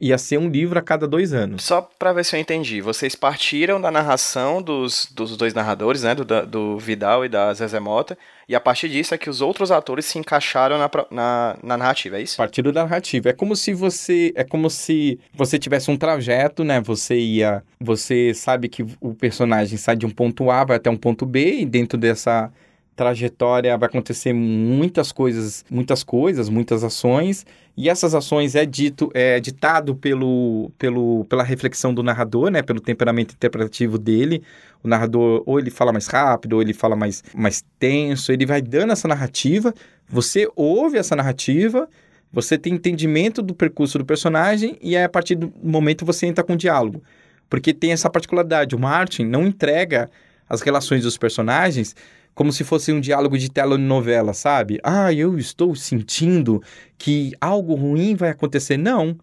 ia ser um livro a cada dois anos. Só para ver se eu entendi, vocês partiram da narração dos, dos dois narradores, né, do, do Vidal e da Zezé Mota, e a partir disso é que os outros atores se encaixaram na, na, na narrativa, é isso? Partido da narrativa. É como se você, é como se você tivesse um trajeto, né, você ia, você sabe que o personagem sai de um ponto A, vai até um ponto B, e dentro dessa trajetória vai acontecer muitas coisas, muitas coisas, muitas ações, e essas ações é dito, é ditado pelo, pelo, pela reflexão do narrador, né, pelo temperamento interpretativo dele. O narrador ou ele fala mais rápido, ou ele fala mais, mais tenso, ele vai dando essa narrativa, você ouve essa narrativa, você tem entendimento do percurso do personagem e aí, a partir do momento você entra com o diálogo. Porque tem essa particularidade, o Martin não entrega as relações dos personagens como se fosse um diálogo de telenovela, sabe? Ah, eu estou sentindo que algo ruim vai acontecer. Não.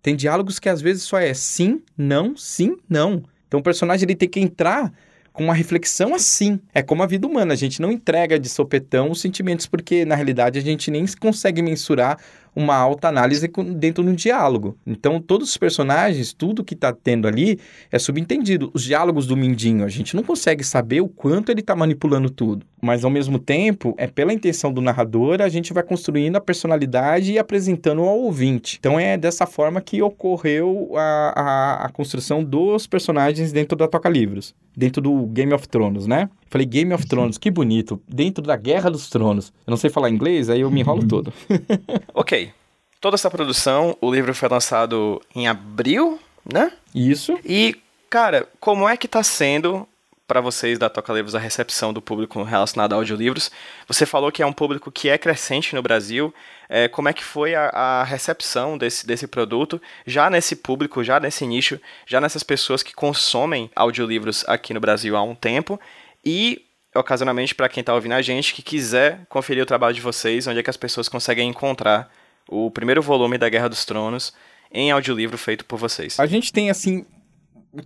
Tem diálogos que às vezes só é sim, não, sim, não. Então o personagem ele tem que entrar com uma reflexão assim. É como a vida humana, a gente não entrega de sopetão os sentimentos, porque na realidade a gente nem consegue mensurar uma alta análise dentro de um diálogo. Então, todos os personagens, tudo que está tendo ali é subentendido. Os diálogos do Mindinho, a gente não consegue saber o quanto ele está manipulando tudo. Mas, ao mesmo tempo, é pela intenção do narrador, a gente vai construindo a personalidade e apresentando ao ouvinte. Então, é dessa forma que ocorreu a, a, a construção dos personagens dentro da Toca Livros. Dentro do Game of Thrones, né? Falei Game of Thrones, que bonito. Dentro da Guerra dos Tronos. Eu não sei falar inglês, aí eu me enrolo todo. [LAUGHS] ok. Toda essa produção, o livro foi lançado em abril, né? Isso. E, cara, como é que tá sendo para vocês da Toca Livros a recepção do público relacionado a audiolivros? Você falou que é um público que é crescente no Brasil. É, como é que foi a, a, recepção desse, desse produto já nesse público, já nesse nicho, já nessas pessoas que consomem audiolivros aqui no Brasil há um tempo? E, ocasionalmente, para quem está ouvindo a gente, que quiser conferir o trabalho de vocês, onde é que as pessoas conseguem encontrar o primeiro volume da Guerra dos Tronos em audiolivro feito por vocês. A gente tem, assim,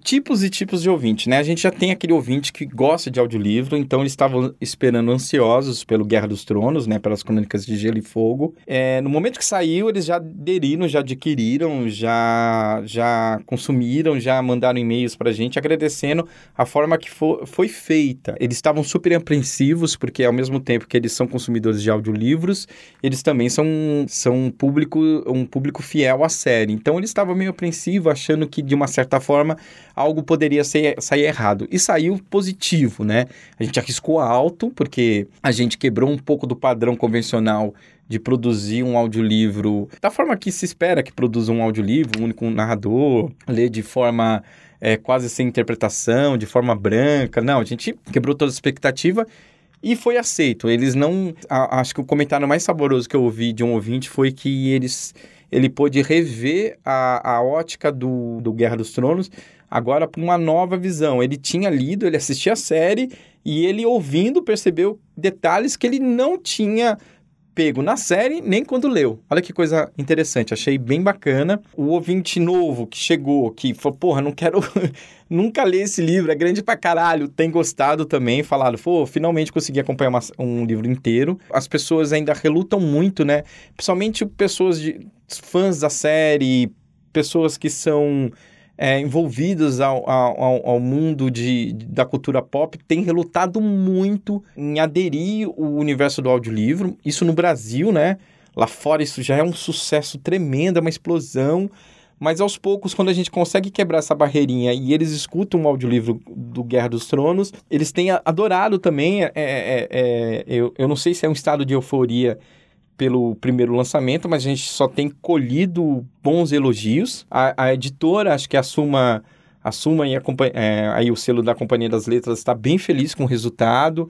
tipos e tipos de ouvinte, né? A gente já tem aquele ouvinte que gosta de audiolivro, então eles estavam esperando ansiosos pelo Guerra dos Tronos, né? Pelas Crônicas de Gelo e Fogo. É, no momento que saiu, eles já aderiram, já adquiriram, já, já consumiram, já mandaram e-mails pra gente agradecendo a forma que foi feita. Eles estavam super apreensivos, porque ao mesmo tempo que eles são consumidores de audiolivros, eles também são, são um, público, um público fiel à série. Então eles estavam meio apreensivos, achando que de uma certa forma algo poderia ser, sair errado. E saiu positivo, né? A gente arriscou alto, porque a gente quebrou um pouco do padrão convencional de produzir um audiolivro da forma que se espera que produza um audiolivro, um único narrador, ler de forma é, quase sem interpretação, de forma branca. Não, a gente quebrou toda a expectativa e foi aceito. Eles não. A, acho que o comentário mais saboroso que eu ouvi de um ouvinte foi que eles ele pôde rever a, a ótica do, do Guerra dos Tronos agora para uma nova visão. Ele tinha lido, ele assistia a série e ele ouvindo percebeu detalhes que ele não tinha pego na série nem quando leu. Olha que coisa interessante, achei bem bacana. O ouvinte novo que chegou, que falou, porra, não quero [LAUGHS] nunca ler esse livro, é grande pra caralho, tem gostado também, falado, pô, finalmente consegui acompanhar uma, um livro inteiro. As pessoas ainda relutam muito, né? Principalmente pessoas de fãs da série, pessoas que são é, ao, ao, ao mundo de, da cultura pop têm relutado muito em aderir o universo do audiolivro. Isso no Brasil, né? Lá fora isso já é um sucesso tremendo, é uma explosão. Mas aos poucos, quando a gente consegue quebrar essa barreirinha e eles escutam o audiolivro do Guerra dos Tronos, eles têm adorado também. É, é, é, eu, eu não sei se é um estado de euforia pelo primeiro lançamento, mas a gente só tem colhido bons elogios. A, a editora, acho que a Suma, e é, aí o selo da Companhia das Letras está bem feliz com o resultado.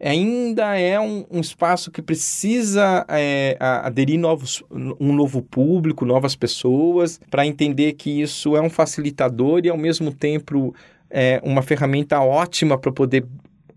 Ainda é um, um espaço que precisa é, aderir novos, um novo público, novas pessoas, para entender que isso é um facilitador e, ao mesmo tempo, é uma ferramenta ótima para poder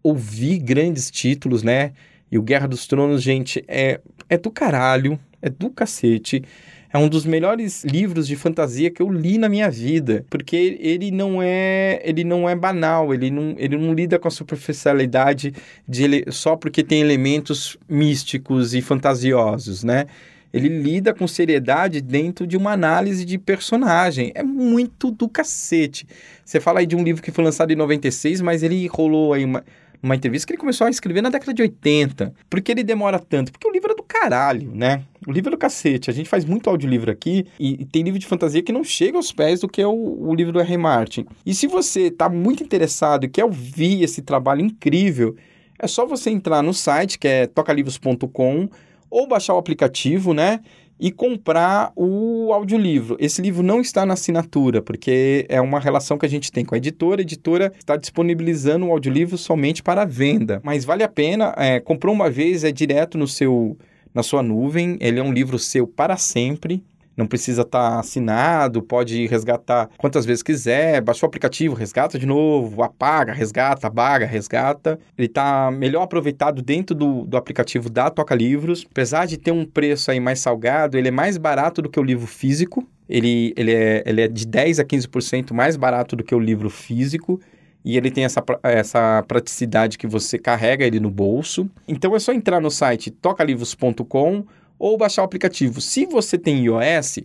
ouvir grandes títulos, né? E o Guerra dos Tronos, gente, é, é do caralho, é do cacete. É um dos melhores livros de fantasia que eu li na minha vida, porque ele não é, ele não é banal, ele não, ele não lida com a superficialidade de só porque tem elementos místicos e fantasiosos, né? Ele lida com seriedade dentro de uma análise de personagem. É muito do cacete. Você fala aí de um livro que foi lançado em 96, mas ele rolou aí uma, uma entrevista que ele começou a escrever na década de 80. Por que ele demora tanto? Porque o livro é do caralho, né? O livro é do cacete. A gente faz muito audiolivro aqui e, e tem livro de fantasia que não chega aos pés do que é o, o livro do R. Martin. E se você está muito interessado e quer ouvir esse trabalho incrível, é só você entrar no site que é tocalivros.com ou baixar o aplicativo, né? E comprar o audiolivro. Esse livro não está na assinatura, porque é uma relação que a gente tem com a editora. A editora está disponibilizando o audiolivro somente para venda. Mas vale a pena, é, comprou uma vez, é direto no seu, na sua nuvem, ele é um livro seu para sempre não precisa estar tá assinado, pode resgatar quantas vezes quiser, baixou o aplicativo, resgata de novo, apaga, resgata, apaga, resgata. Ele está melhor aproveitado dentro do, do aplicativo da Toca Livros. Apesar de ter um preço aí mais salgado, ele é mais barato do que o livro físico. Ele, ele, é, ele é de 10 a 15% mais barato do que o livro físico e ele tem essa, essa praticidade que você carrega ele no bolso. Então é só entrar no site tocalivros.com ou baixar o aplicativo. Se você tem iOS,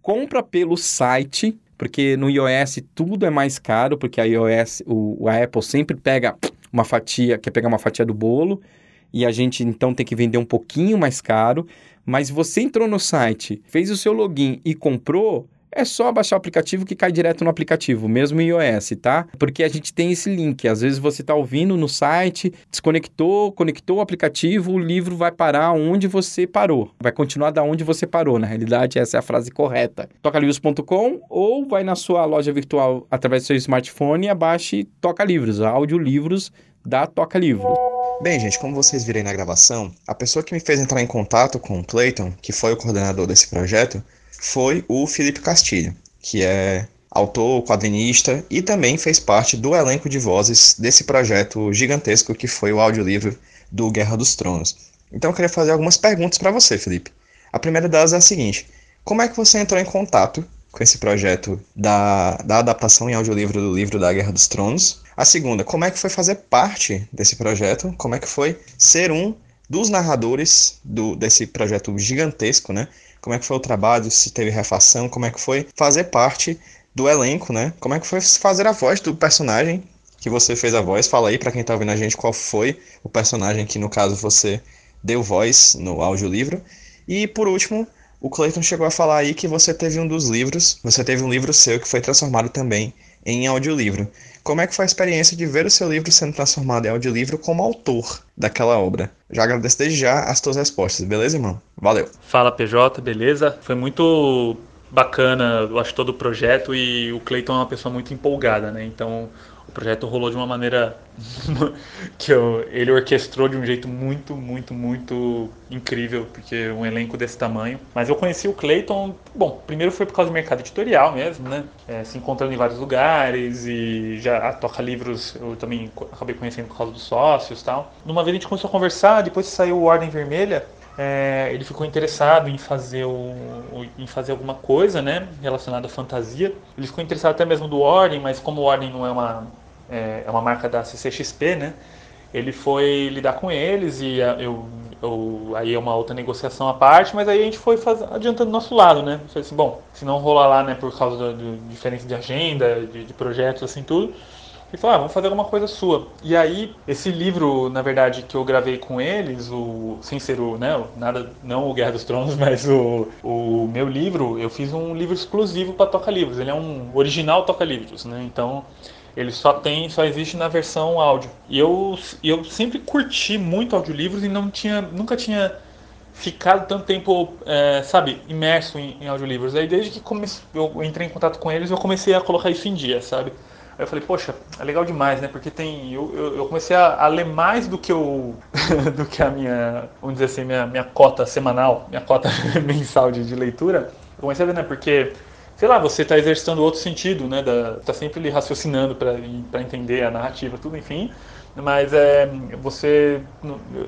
compra pelo site, porque no iOS tudo é mais caro, porque a iOS, o, a Apple sempre pega uma fatia, quer pegar uma fatia do bolo, e a gente então tem que vender um pouquinho mais caro. Mas você entrou no site, fez o seu login e comprou, é só baixar o aplicativo que cai direto no aplicativo, mesmo em iOS, tá? Porque a gente tem esse link. Às vezes você está ouvindo no site, desconectou, conectou o aplicativo, o livro vai parar onde você parou. Vai continuar da onde você parou. Na realidade, essa é a frase correta. Tocalivros.com ou vai na sua loja virtual através do seu smartphone e abaixe Toca Livros, audiolivros da Toca Livros. Bem, gente, como vocês viram na gravação, a pessoa que me fez entrar em contato com o Clayton, que foi o coordenador desse projeto, foi o Felipe Castilho, que é autor, quadrinista e também fez parte do elenco de vozes desse projeto gigantesco que foi o audiolivro do Guerra dos Tronos. Então eu queria fazer algumas perguntas para você, Felipe. A primeira delas é a seguinte: como é que você entrou em contato com esse projeto da, da adaptação em audiolivro do livro da Guerra dos Tronos? A segunda, como é que foi fazer parte desse projeto? Como é que foi ser um dos narradores do, desse projeto gigantesco, né? Como é que foi o trabalho, se teve refação, como é que foi fazer parte do elenco, né? Como é que foi fazer a voz do personagem que você fez a voz? Fala aí para quem tá ouvindo a gente qual foi o personagem que no caso você deu voz no audiolivro. E por último, o Clayton chegou a falar aí que você teve um dos livros, você teve um livro seu que foi transformado também em audiolivro. Como é que foi a experiência de ver o seu livro sendo transformado em audiolivro como autor daquela obra? Já agradeço desde já as tuas respostas, beleza, irmão? Valeu. Fala, PJ, beleza? Foi muito bacana, eu acho, todo o projeto e o Clayton é uma pessoa muito empolgada, né? Então, o projeto rolou de uma maneira [LAUGHS] que eu, ele orquestrou de um jeito muito, muito, muito incrível, porque um elenco desse tamanho. Mas eu conheci o Clayton, bom, primeiro foi por causa do mercado editorial mesmo, né? É, se encontrando em vários lugares e já a Toca Livros eu também acabei conhecendo por causa dos sócios e tal. Numa vez a gente começou a conversar, depois saiu o Ordem Vermelha, é, ele ficou interessado em fazer, o, em fazer alguma coisa né, relacionada à fantasia. Ele ficou interessado até mesmo do Ordem, mas como o Ordem não é uma, é, é uma marca da CCXP, né? Ele foi lidar com eles e eu, eu, aí é uma outra negociação à parte, mas aí a gente foi faz, adiantando do nosso lado, né? Foi assim, bom, se não rolar lá, né, por causa de diferença de agenda, de, de projetos, assim, tudo, ele falou, ah, vamos fazer alguma coisa sua. E aí, esse livro, na verdade, que eu gravei com eles, o, sem ser o, né, nada, não o Guerra dos Tronos, [LAUGHS] mas o, o meu livro, eu fiz um livro exclusivo para Toca Livros. Ele é um original Toca Livros, né? Então, ele só tem, só existe na versão áudio. E eu, eu sempre curti muito audiolivros e não tinha, nunca tinha ficado tanto tempo, é, sabe, imerso em, em audiolivros. Aí desde que comece, eu entrei em contato com eles, eu comecei a colocar isso em dia, sabe? Aí eu falei, poxa, é legal demais, né? Porque tem. Eu, eu, eu comecei a, a, ler mais do que eu. [LAUGHS] do que a minha. Vamos dizer assim, minha, minha cota semanal, minha cota [LAUGHS] mensal de, de leitura. Eu comecei a ver, né? Porque sei lá, você está exercitando outro sentido, né? Da, tá sempre ali raciocinando para entender a narrativa, tudo, enfim. Mas é, você,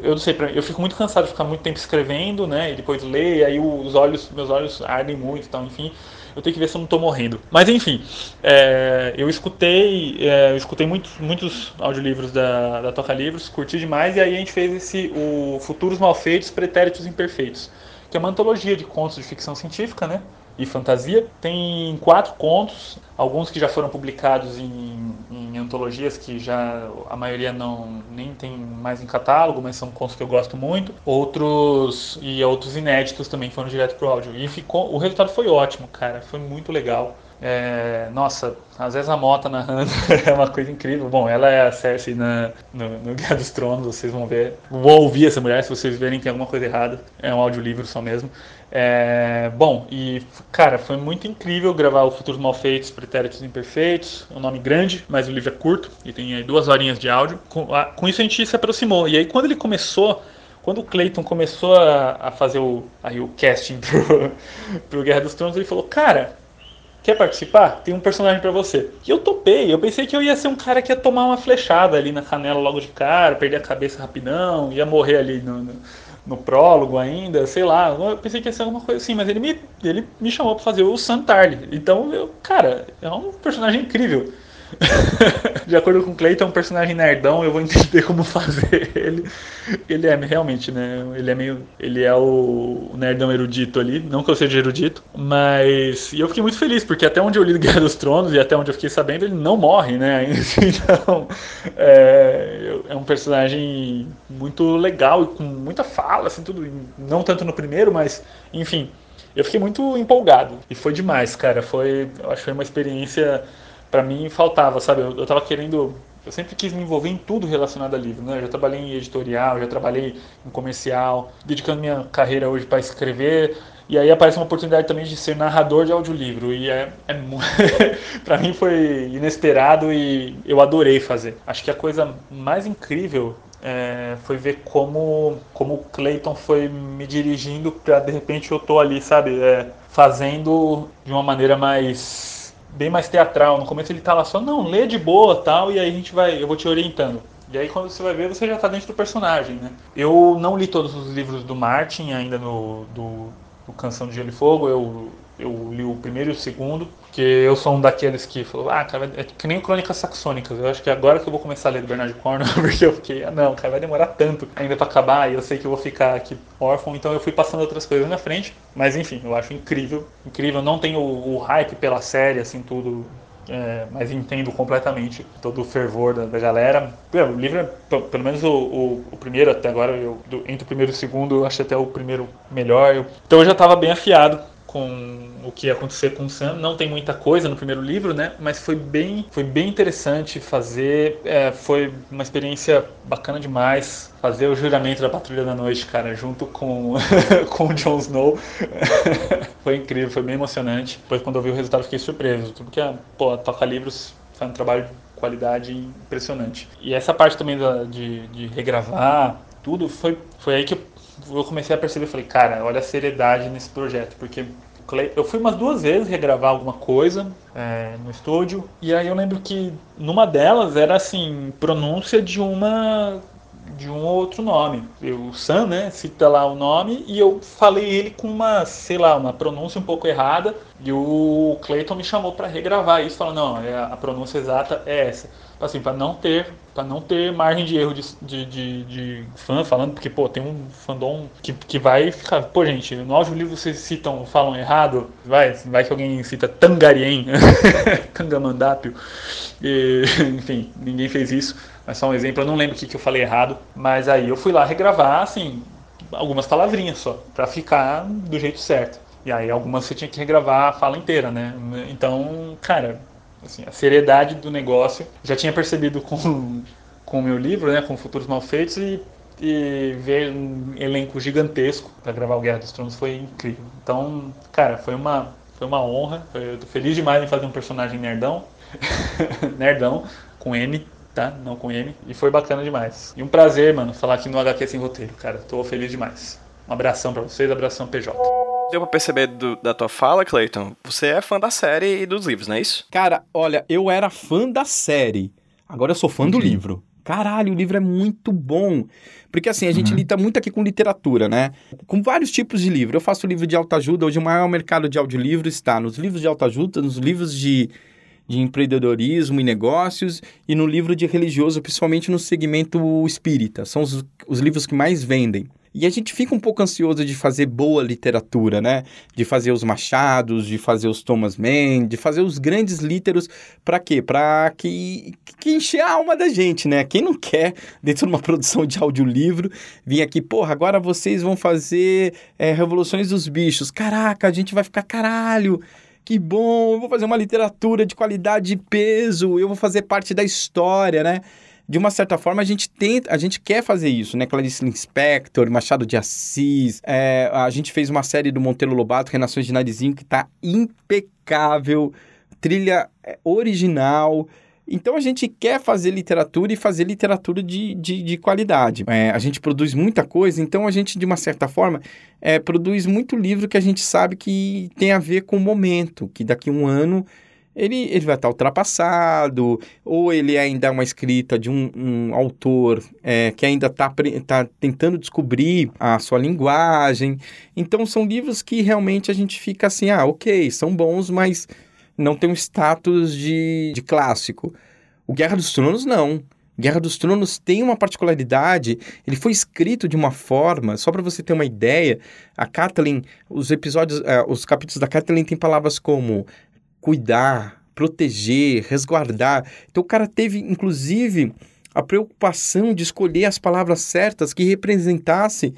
eu não sei, eu fico muito cansado de ficar muito tempo escrevendo, né? E depois ler, e aí os olhos, meus olhos ardem muito, então, enfim. Eu tenho que ver se eu não estou morrendo. Mas enfim, é, eu escutei, é, eu escutei muitos, muitos audiolivros da, da Toca Livros, curti demais, e aí a gente fez esse o Futuros Malfeitos, Pretéritos Imperfeitos, que é uma antologia de contos de ficção científica, né? E fantasia. Tem quatro contos, alguns que já foram publicados em, em, antologias que já a maioria não nem tem mais em catálogo, mas são contos que eu gosto muito. Outros e outros inéditos também foram direto pro áudio. E ficou, o resultado foi ótimo, cara, foi muito legal. É, nossa, às vezes a Mota narrando [LAUGHS] é uma coisa incrível. Bom, ela é a Cersei na, no, no Guerra dos Tronos, vocês vão ver. Vou ouvir essa mulher, se vocês verem tem alguma coisa errada. É um audiolivro só mesmo. É, bom, e cara, foi muito incrível gravar o Futuros Malfeitos, Pretéritos Imperfeitos. É um nome grande, mas o livro é curto e tem aí duas horinhas de áudio. Com, a, com isso a gente se aproximou. E aí quando ele começou, quando o Clayton começou a, a fazer o, aí, o casting [LAUGHS] pro, pro Guerra dos Tronos, ele falou: Cara, quer participar? Tem um personagem para você. E eu topei. Eu pensei que eu ia ser um cara que ia tomar uma flechada ali na canela logo de cara, perder a cabeça rapidão, ia morrer ali no, no no prólogo ainda, sei lá. Eu pensei que ia ser alguma coisa assim, mas ele me, ele me chamou para fazer o Santarli. Então, eu, cara, é um personagem incrível. [LAUGHS] de acordo com o Clayton, é um personagem nerdão, eu vou entender como fazer ele. Ele é realmente, né? Ele é meio. Ele é o, nerdão erudito ali. Não que eu seja erudito, mas. E eu fiquei muito feliz, porque até onde eu li Guerra dos Tronos e até onde eu fiquei sabendo, ele não morre, né? [LAUGHS] Então. É, é um personagem muito legal e com muita fala, assim, tudo. Não tanto no primeiro, mas. Enfim. Eu fiquei muito empolgado. E foi demais, cara. Foi. Eu acho que foi uma experiência para mim faltava, sabe? Eu, eu tava querendo. Eu sempre quis me envolver em tudo relacionado a livro, né? Eu já trabalhei em editorial, já trabalhei em comercial, dedicando minha carreira hoje para escrever. E aí aparece uma oportunidade também de ser narrador de audiolivro. E é, é [LAUGHS] para mim foi inesperado e eu adorei fazer. Acho que a coisa mais incrível é, foi ver como, como o Clayton foi me dirigindo para de repente eu tô ali, sabe, é, fazendo de uma maneira mais bem mais teatral. No começo ele tá lá só, não, lê de boa tal, e aí a gente vai, eu vou te orientando. E aí quando você vai ver, você já tá dentro do personagem, né? Eu não li todos os livros do Martin ainda no, do, o Canção de Gelo e Fogo, eu, eu li o primeiro e o segundo, porque eu sou um daqueles que falou, ah, cara, é que nem Crônicas Saxônicas, eu acho que agora que eu vou começar a ler do Bernard Cornwell, [LAUGHS] porque eu fiquei, ah não, cara, vai demorar tanto ainda para acabar, e eu sei que eu vou ficar aqui órfão, então eu fui passando outras coisas na frente, mas enfim, eu acho incrível, incrível, não tenho o, o hype pela série, assim, tudo, é, mas entendo completamente todo o fervor da, da galera. O livro, é, pelo menos o, o, o, primeiro até agora, eu, do, entre o primeiro e o segundo, eu achei até o primeiro melhor. Eu, então eu já estava bem afiado com o que ia acontecer com o Sam. Não tem muita coisa no primeiro livro, né? Mas foi bem, foi bem interessante fazer. É, foi uma experiência bacana demais. Fazer o juramento da Patrulha da Noite, cara, junto com, [LAUGHS] com o Jon Snow. [LAUGHS] foi incrível, foi bem emocionante. Depois, quando eu vi o resultado, fiquei surpreso. Porque, pô, Toca Livros faz um trabalho de qualidade impressionante. E essa parte também da, de, de regravar tudo, foi, foi aí que eu comecei a perceber, falei, cara, olha a seriedade nesse projeto, porque eu fui umas duas vezes regravar alguma coisa é, no estúdio, e aí eu lembro que numa delas era assim, pronúncia de uma de um outro nome. O Sam, né, cita lá o nome e eu falei ele com uma, sei lá, uma pronúncia um pouco errada e o Clayton me chamou para regravar isso, falando, não, é, a pronúncia exata é essa assim, para não ter para não ter margem de erro de, de, de, de, fã falando, porque, pô, tem um fandom que, que vai ficar, pô, gente, no audiolivro vocês citam, falam errado, vai, vai que alguém cita Tangarien, [LAUGHS] Kangamandápio, e, [LAUGHS] enfim, ninguém fez isso, mas só um exemplo, eu não lembro o que, que eu falei errado, mas aí eu fui lá regravar, assim, algumas palavrinhas só, para ficar do jeito certo. E aí algumas você tinha que regravar a fala inteira, né? Então, cara, Assim, a seriedade do negócio. Já tinha percebido com, [LAUGHS] com o meu livro, né, com Futuros Mal Feitos, e, e ver um elenco gigantesco para gravar o Guerra dos Tronos foi incrível. Então, cara, foi uma, foi uma honra. Eu tô feliz demais em fazer um personagem nerdão. [LAUGHS] nerdão, com M, tá? Não com M. E foi bacana demais. E um prazer, mano, falar aqui no HQ Sem Roteiro, cara. Tô feliz demais. Um abração para vocês, abração PJ. Deu pra perceber do, da tua fala, Clayton, você é fã da série e dos livros, não é isso? Cara, olha, eu era fã da série. Agora eu sou fã uhum. do livro. Caralho, o livro é muito bom. Porque assim, a gente uhum. lida muito aqui com literatura, né? Com vários tipos de livro. Eu faço livro de autoajuda, hoje o maior mercado de audiolivro está nos livros de autoajuda, nos livros de, de empreendedorismo e negócios e no livro de religioso, principalmente no segmento espírita. São os, os livros que mais vendem. E a gente fica um pouco ansioso de fazer boa literatura, né? De fazer os Machados, de fazer os Thomas Mann, de fazer os grandes líteros. Para quê? Para que, que encher a alma da gente, né? Quem não quer, dentro de uma [LAUGHS] produção de audiolivro, vir aqui, porra, agora vocês vão fazer é, Revoluções dos Bichos. Caraca, a gente vai ficar caralho que bom, eu vou fazer uma literatura de qualidade e peso, eu vou fazer parte da história, né? de uma certa forma, a gente tenta, a gente quer fazer isso, né? Clarice Lispector, Machado de Assis, é, a gente fez uma série do Monteiro Lobato, Renações de Narizinho, que tá impecável, trilha é, original. Então a gente quer fazer literatura e fazer literatura de, de, de qualidade. É, a gente produz muita coisa, então a gente, de uma certa forma, é, produz muito livro que a gente sabe que tem a ver com o momento, que daqui a um ano ele, ele vai estar ultrapassado, ou ele ainda é uma escrita de um, um autor é, que ainda está tá tentando descobrir a sua linguagem. Então, são livros que realmente a gente fica assim, ah, ok, são bons, mas não tem um status de, de clássico. O Guerra dos Tronos, não. Guerra dos Tronos tem uma particularidade, ele foi escrito de uma forma, só para você ter uma ideia, a Kathleen, os episódios, uh, os capítulos da Kathleen tem palavras como cuidar, proteger, resguardar. Então o cara teve, inclusive, a preocupação de escolher as palavras certas que representasse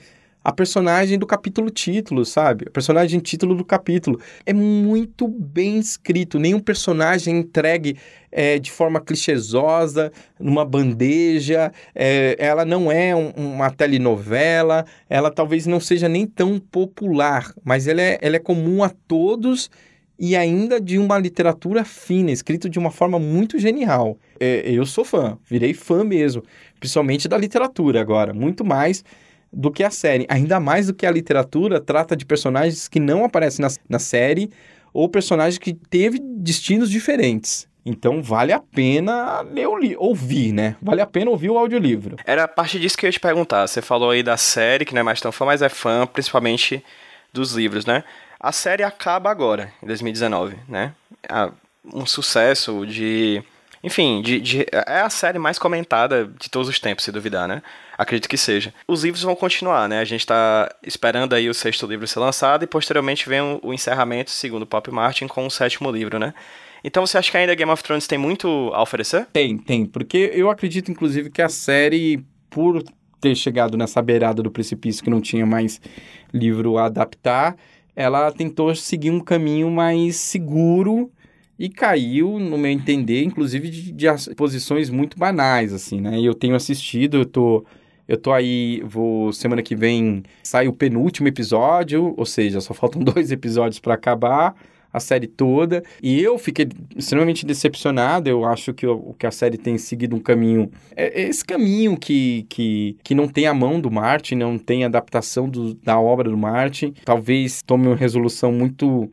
a personagem do capítulo título, sabe? A personagem título do capítulo. É muito bem escrito. Nenhum personagem é entregue é, de forma clichêsosa, numa bandeja. É, ela não é um, uma telenovela. Ela talvez não seja nem tão popular, mas ela é, ela é comum a todos e ainda de uma literatura fina, escrito de uma forma muito genial. É, eu sou fã, virei fã mesmo, principalmente da literatura agora, muito mais do que a série. Ainda mais do que a literatura trata de personagens que não aparecem na, na série ou personagens que teve destinos diferentes. Então vale a pena ler ouvir, né? Vale a pena ouvir o audiolivro. Era a parte disso que eu ia te perguntar. Você falou aí da série, que não é mais tão fã, mas é fã, principalmente dos livros, né? A série acaba agora, em 2019, né? um sucesso de enfim, de, de, é a série mais comentada de todos os tempos, se duvidar, né? Acredito que seja. Os livros vão continuar, né? A gente tá esperando aí o sexto livro ser lançado e posteriormente vem o, o encerramento, segundo o Pop Martin, com o sétimo livro, né? Então você acha que ainda Game of Thrones tem muito a oferecer? Tem, tem. Porque eu acredito, inclusive, que a série, por ter chegado nessa beirada do precipício que não tinha mais livro a adaptar, ela tentou seguir um caminho mais seguro e caiu, no meu entender, inclusive de, de posições muito banais, assim, né? Eu tenho assistido, eu tô, eu tô aí, vou, semana que vem sai o penúltimo episódio, ou seja, só faltam [LAUGHS] dois episódios para acabar a série toda, e eu fiquei extremamente decepcionado, eu acho que, o, que a série tem seguido um caminho, é, é esse caminho que, que, que não tem a mão do Martin, não tem adaptação do, da obra do Martin, talvez tome uma resolução muito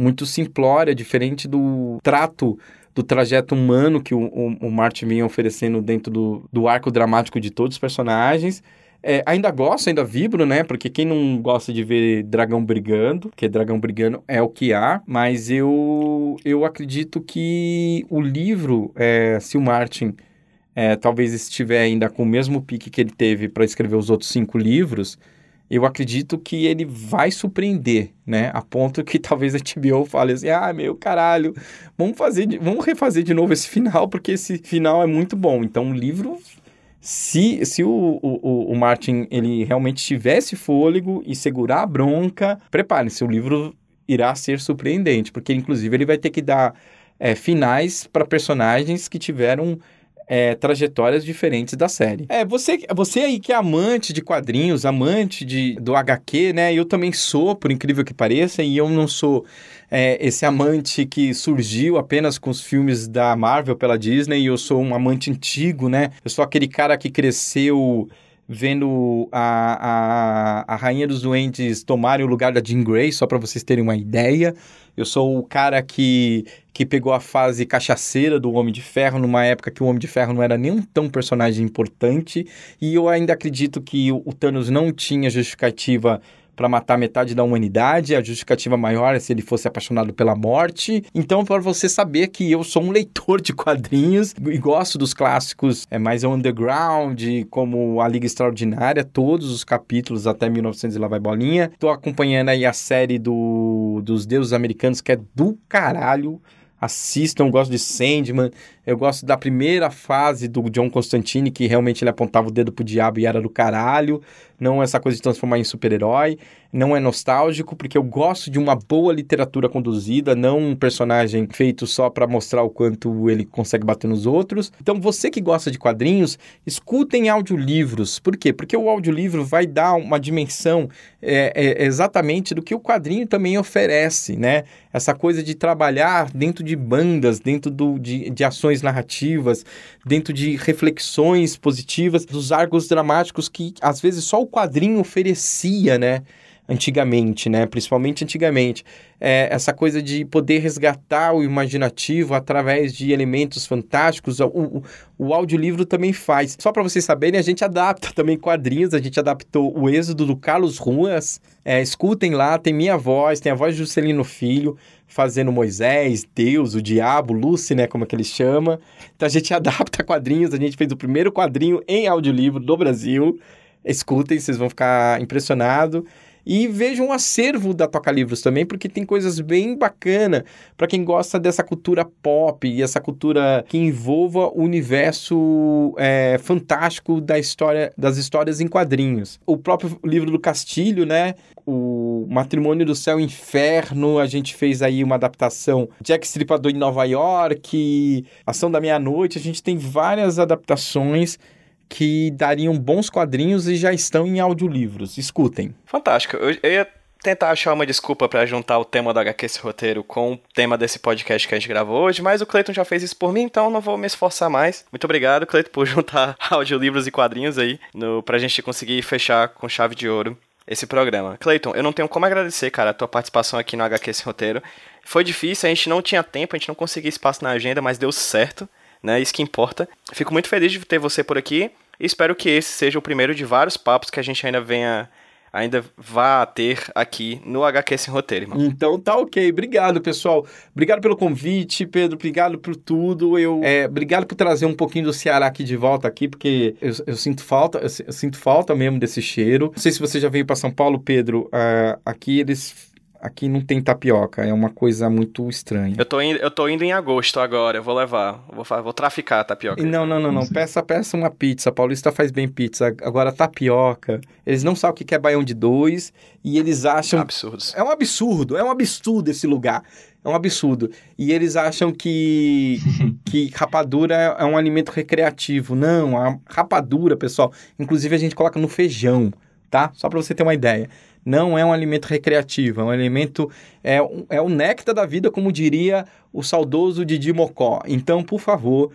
muito simplória, diferente do trato do trajeto humano que o, o, o Martin vinha oferecendo dentro do, do arco dramático de todos os personagens. É, ainda gosto, ainda vibro, né? Porque quem não gosta de ver dragão brigando, porque dragão brigando é o que há, mas eu, eu acredito que o livro, é, se o Martin é, talvez estiver ainda com o mesmo pique que ele teve para escrever os outros cinco livros, eu acredito que ele vai surpreender, né? A ponto que [LAUGHS] talvez a HBO fale assim: ah, meu caralho, vamos fazer, vamos refazer de novo esse final, porque esse final é muito bom. Então, o livro. Se, se o, o, o Martin ele realmente tivesse fôlego e segurar a bronca, prepare-se, o livro irá ser surpreendente, porque inclusive ele vai ter que dar é, finais para personagens que tiveram é, trajetórias diferentes da série. É, você, você aí que é amante de quadrinhos, amante de, do HQ, né? Eu também sou, por incrível que pareça, e eu não sou é, esse amante que surgiu apenas com os filmes da Marvel pela Disney, eu sou um amante antigo, né? Eu sou aquele cara que cresceu vendo a, a, a Rainha dos Duendes tomarem o lugar da Jean Grey, só para vocês terem uma ideia. Eu sou o cara que, que pegou a fase cachaceira do Homem de Ferro, numa época que o Homem de Ferro não era nem um tão personagem importante, e eu ainda acredito que o, Thanos não tinha justificativa para matar metade da humanidade, a justificativa maior é se ele fosse apaixonado pela morte. Então, para você saber que eu sou um leitor de quadrinhos e gosto dos clássicos é mais underground, como A Liga Extraordinária, todos os capítulos até 1900 e lá vai bolinha. Tô acompanhando aí a série do, dos deuses americanos, que é do caralho assistam, eu gosto de Sandman, eu gosto da primeira fase do John Constantine, que realmente ele apontava o dedo pro diabo e era do caralho, não essa coisa de transformar em super-herói, não é nostálgico, porque eu gosto de uma boa literatura conduzida, não um personagem feito só para mostrar o quanto ele consegue bater nos outros. Então, você que gosta de quadrinhos, escutem audiolivros. Por quê? Porque o audiolivro vai dar uma dimensão é, é, exatamente do que o quadrinho também oferece, né? Essa coisa de trabalhar dentro de bandas, dentro do, de, de ações narrativas, dentro de reflexões positivas, dos arcos dramáticos que às vezes só o quadrinho oferecia, né? Antigamente, né? Principalmente antigamente. É, essa coisa de poder resgatar o imaginativo através de elementos fantásticos, o, o, o audiolivro também faz. Só para vocês saberem, a gente adapta [LAUGHS] também quadrinhos, a gente adaptou o Êxodo do Carlos Ruas. É, escutem lá, tem minha voz, tem a voz de Juscelino Filho, fazendo Moisés, Deus, o diabo, Lucy, né, como é que ele chama. Então a gente [LAUGHS] adapta quadrinhos, a gente fez o primeiro quadrinho em audiolivro do Brasil. Escutem, vocês vão ficar impressionados. E vejam um acervo da Toca Livros também, porque tem coisas bem bacana para quem gosta dessa cultura pop e essa cultura que envolva o universo é, fantástico da história, das histórias em quadrinhos. O próprio livro do Castilho, né? O Matrimônio do Céu e Inferno, a gente fez aí uma adaptação. Jack Stripador em Nova York, Ação da Meia-Noite, a gente tem várias adaptações que dariam bons quadrinhos e já estão em audiolivros. Escutem. Fantástico. Eu, eu ia tentar achar uma desculpa para juntar o tema do HQ esse roteiro com o tema desse podcast que a gente gravou hoje, mas o Cleiton já fez isso por mim, então não vou me esforçar mais. Muito obrigado, Cleiton, por [LAUGHS] juntar audiolivros e quadrinhos aí no, pra gente conseguir fechar com chave de ouro esse programa. Cleiton, eu não tenho como agradecer, cara, a tua participação aqui no HQ esse roteiro. Foi difícil, a gente não tinha tempo, a gente não conseguia espaço na agenda, mas deu certo né? Isso que importa. Fico muito feliz de ter você por aqui espero que esse seja o primeiro de vários papos que a gente ainda venha ainda vá ter aqui no HQ Sem Roteiro, irmão. Então tá ok. Obrigado, pessoal. Obrigado pelo convite, Pedro. Obrigado por tudo. Eu, é, obrigado por trazer um pouquinho do Ceará aqui de volta aqui, porque eu, eu sinto falta, eu, eu, sinto falta mesmo desse cheiro. Não sei se você já veio para São Paulo, Pedro. Uh, aqui eles aqui não tem tapioca, é uma coisa muito estranha. Eu tô indo, eu tô indo em agosto agora, eu vou levar, vou, vou traficar a tapioca. Não, não, não, não, peça, peça uma pizza, Paulista faz bem pizza. Agora tapioca, eles não sabem o que é baião de dois e eles acham... Absurdos. É um absurdo, é um absurdo esse lugar. É um absurdo. E eles acham que, [LAUGHS] que rapadura é um alimento recreativo. Não, a rapadura, pessoal, inclusive a gente coloca no feijão, tá? Só para você ter uma ideia não é um alimento recreativo, é um alimento, é, é o néctar da vida, como diria o saudoso Didi Mocó. Então, por favor,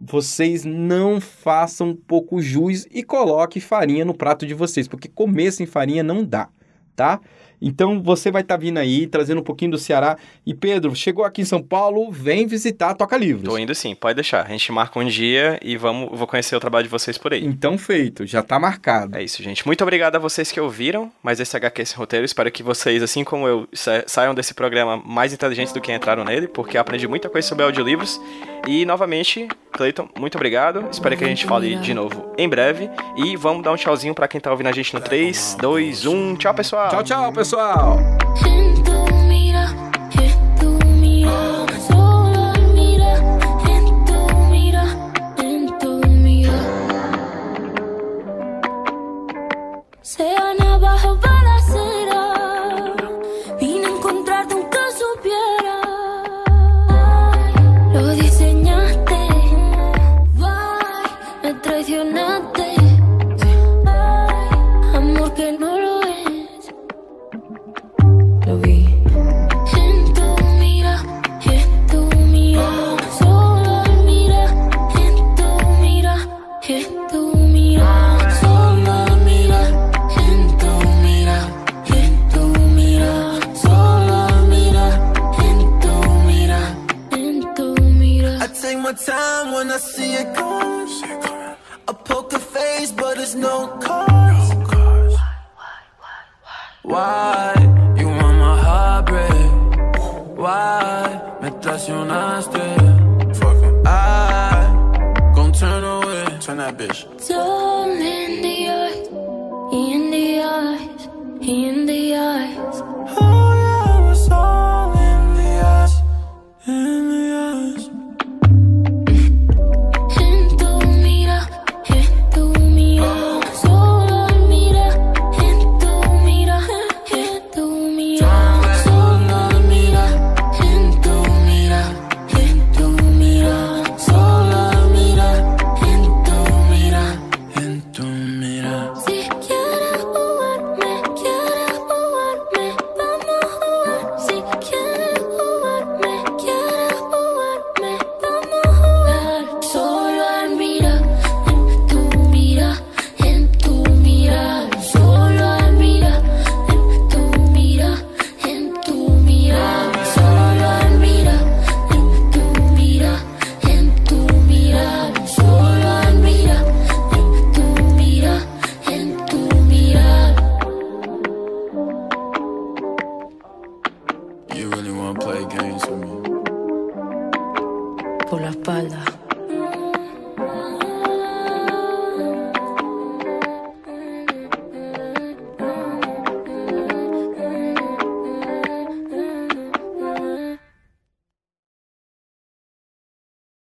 vocês não façam pouco jus e coloque farinha no prato de vocês, porque comer sem farinha não dá, tá? Então você vai estar tá vindo aí, trazendo um pouquinho do Ceará. E Pedro, chegou aqui em São Paulo, vem visitar Toca Livros. Tô indo sim, pode deixar. A gente marca um dia e vamos, vou conhecer o trabalho de vocês por aí. Então feito, já tá marcado. É isso, gente. Muito obrigado a vocês que ouviram mais esse HQ, esse roteiro. Espero que vocês, assim como eu, saiam desse programa mais inteligentes do que entraram nele, porque aprendi muita coisa sobre audiolivros. E novamente, Cleiton, muito obrigado. Espero que a gente fale de novo em breve. E vamos dar um tchauzinho para quem tá ouvindo a gente no 3, 2, 1. Tchau, pessoal. Tchau, tchau, pessoal. Por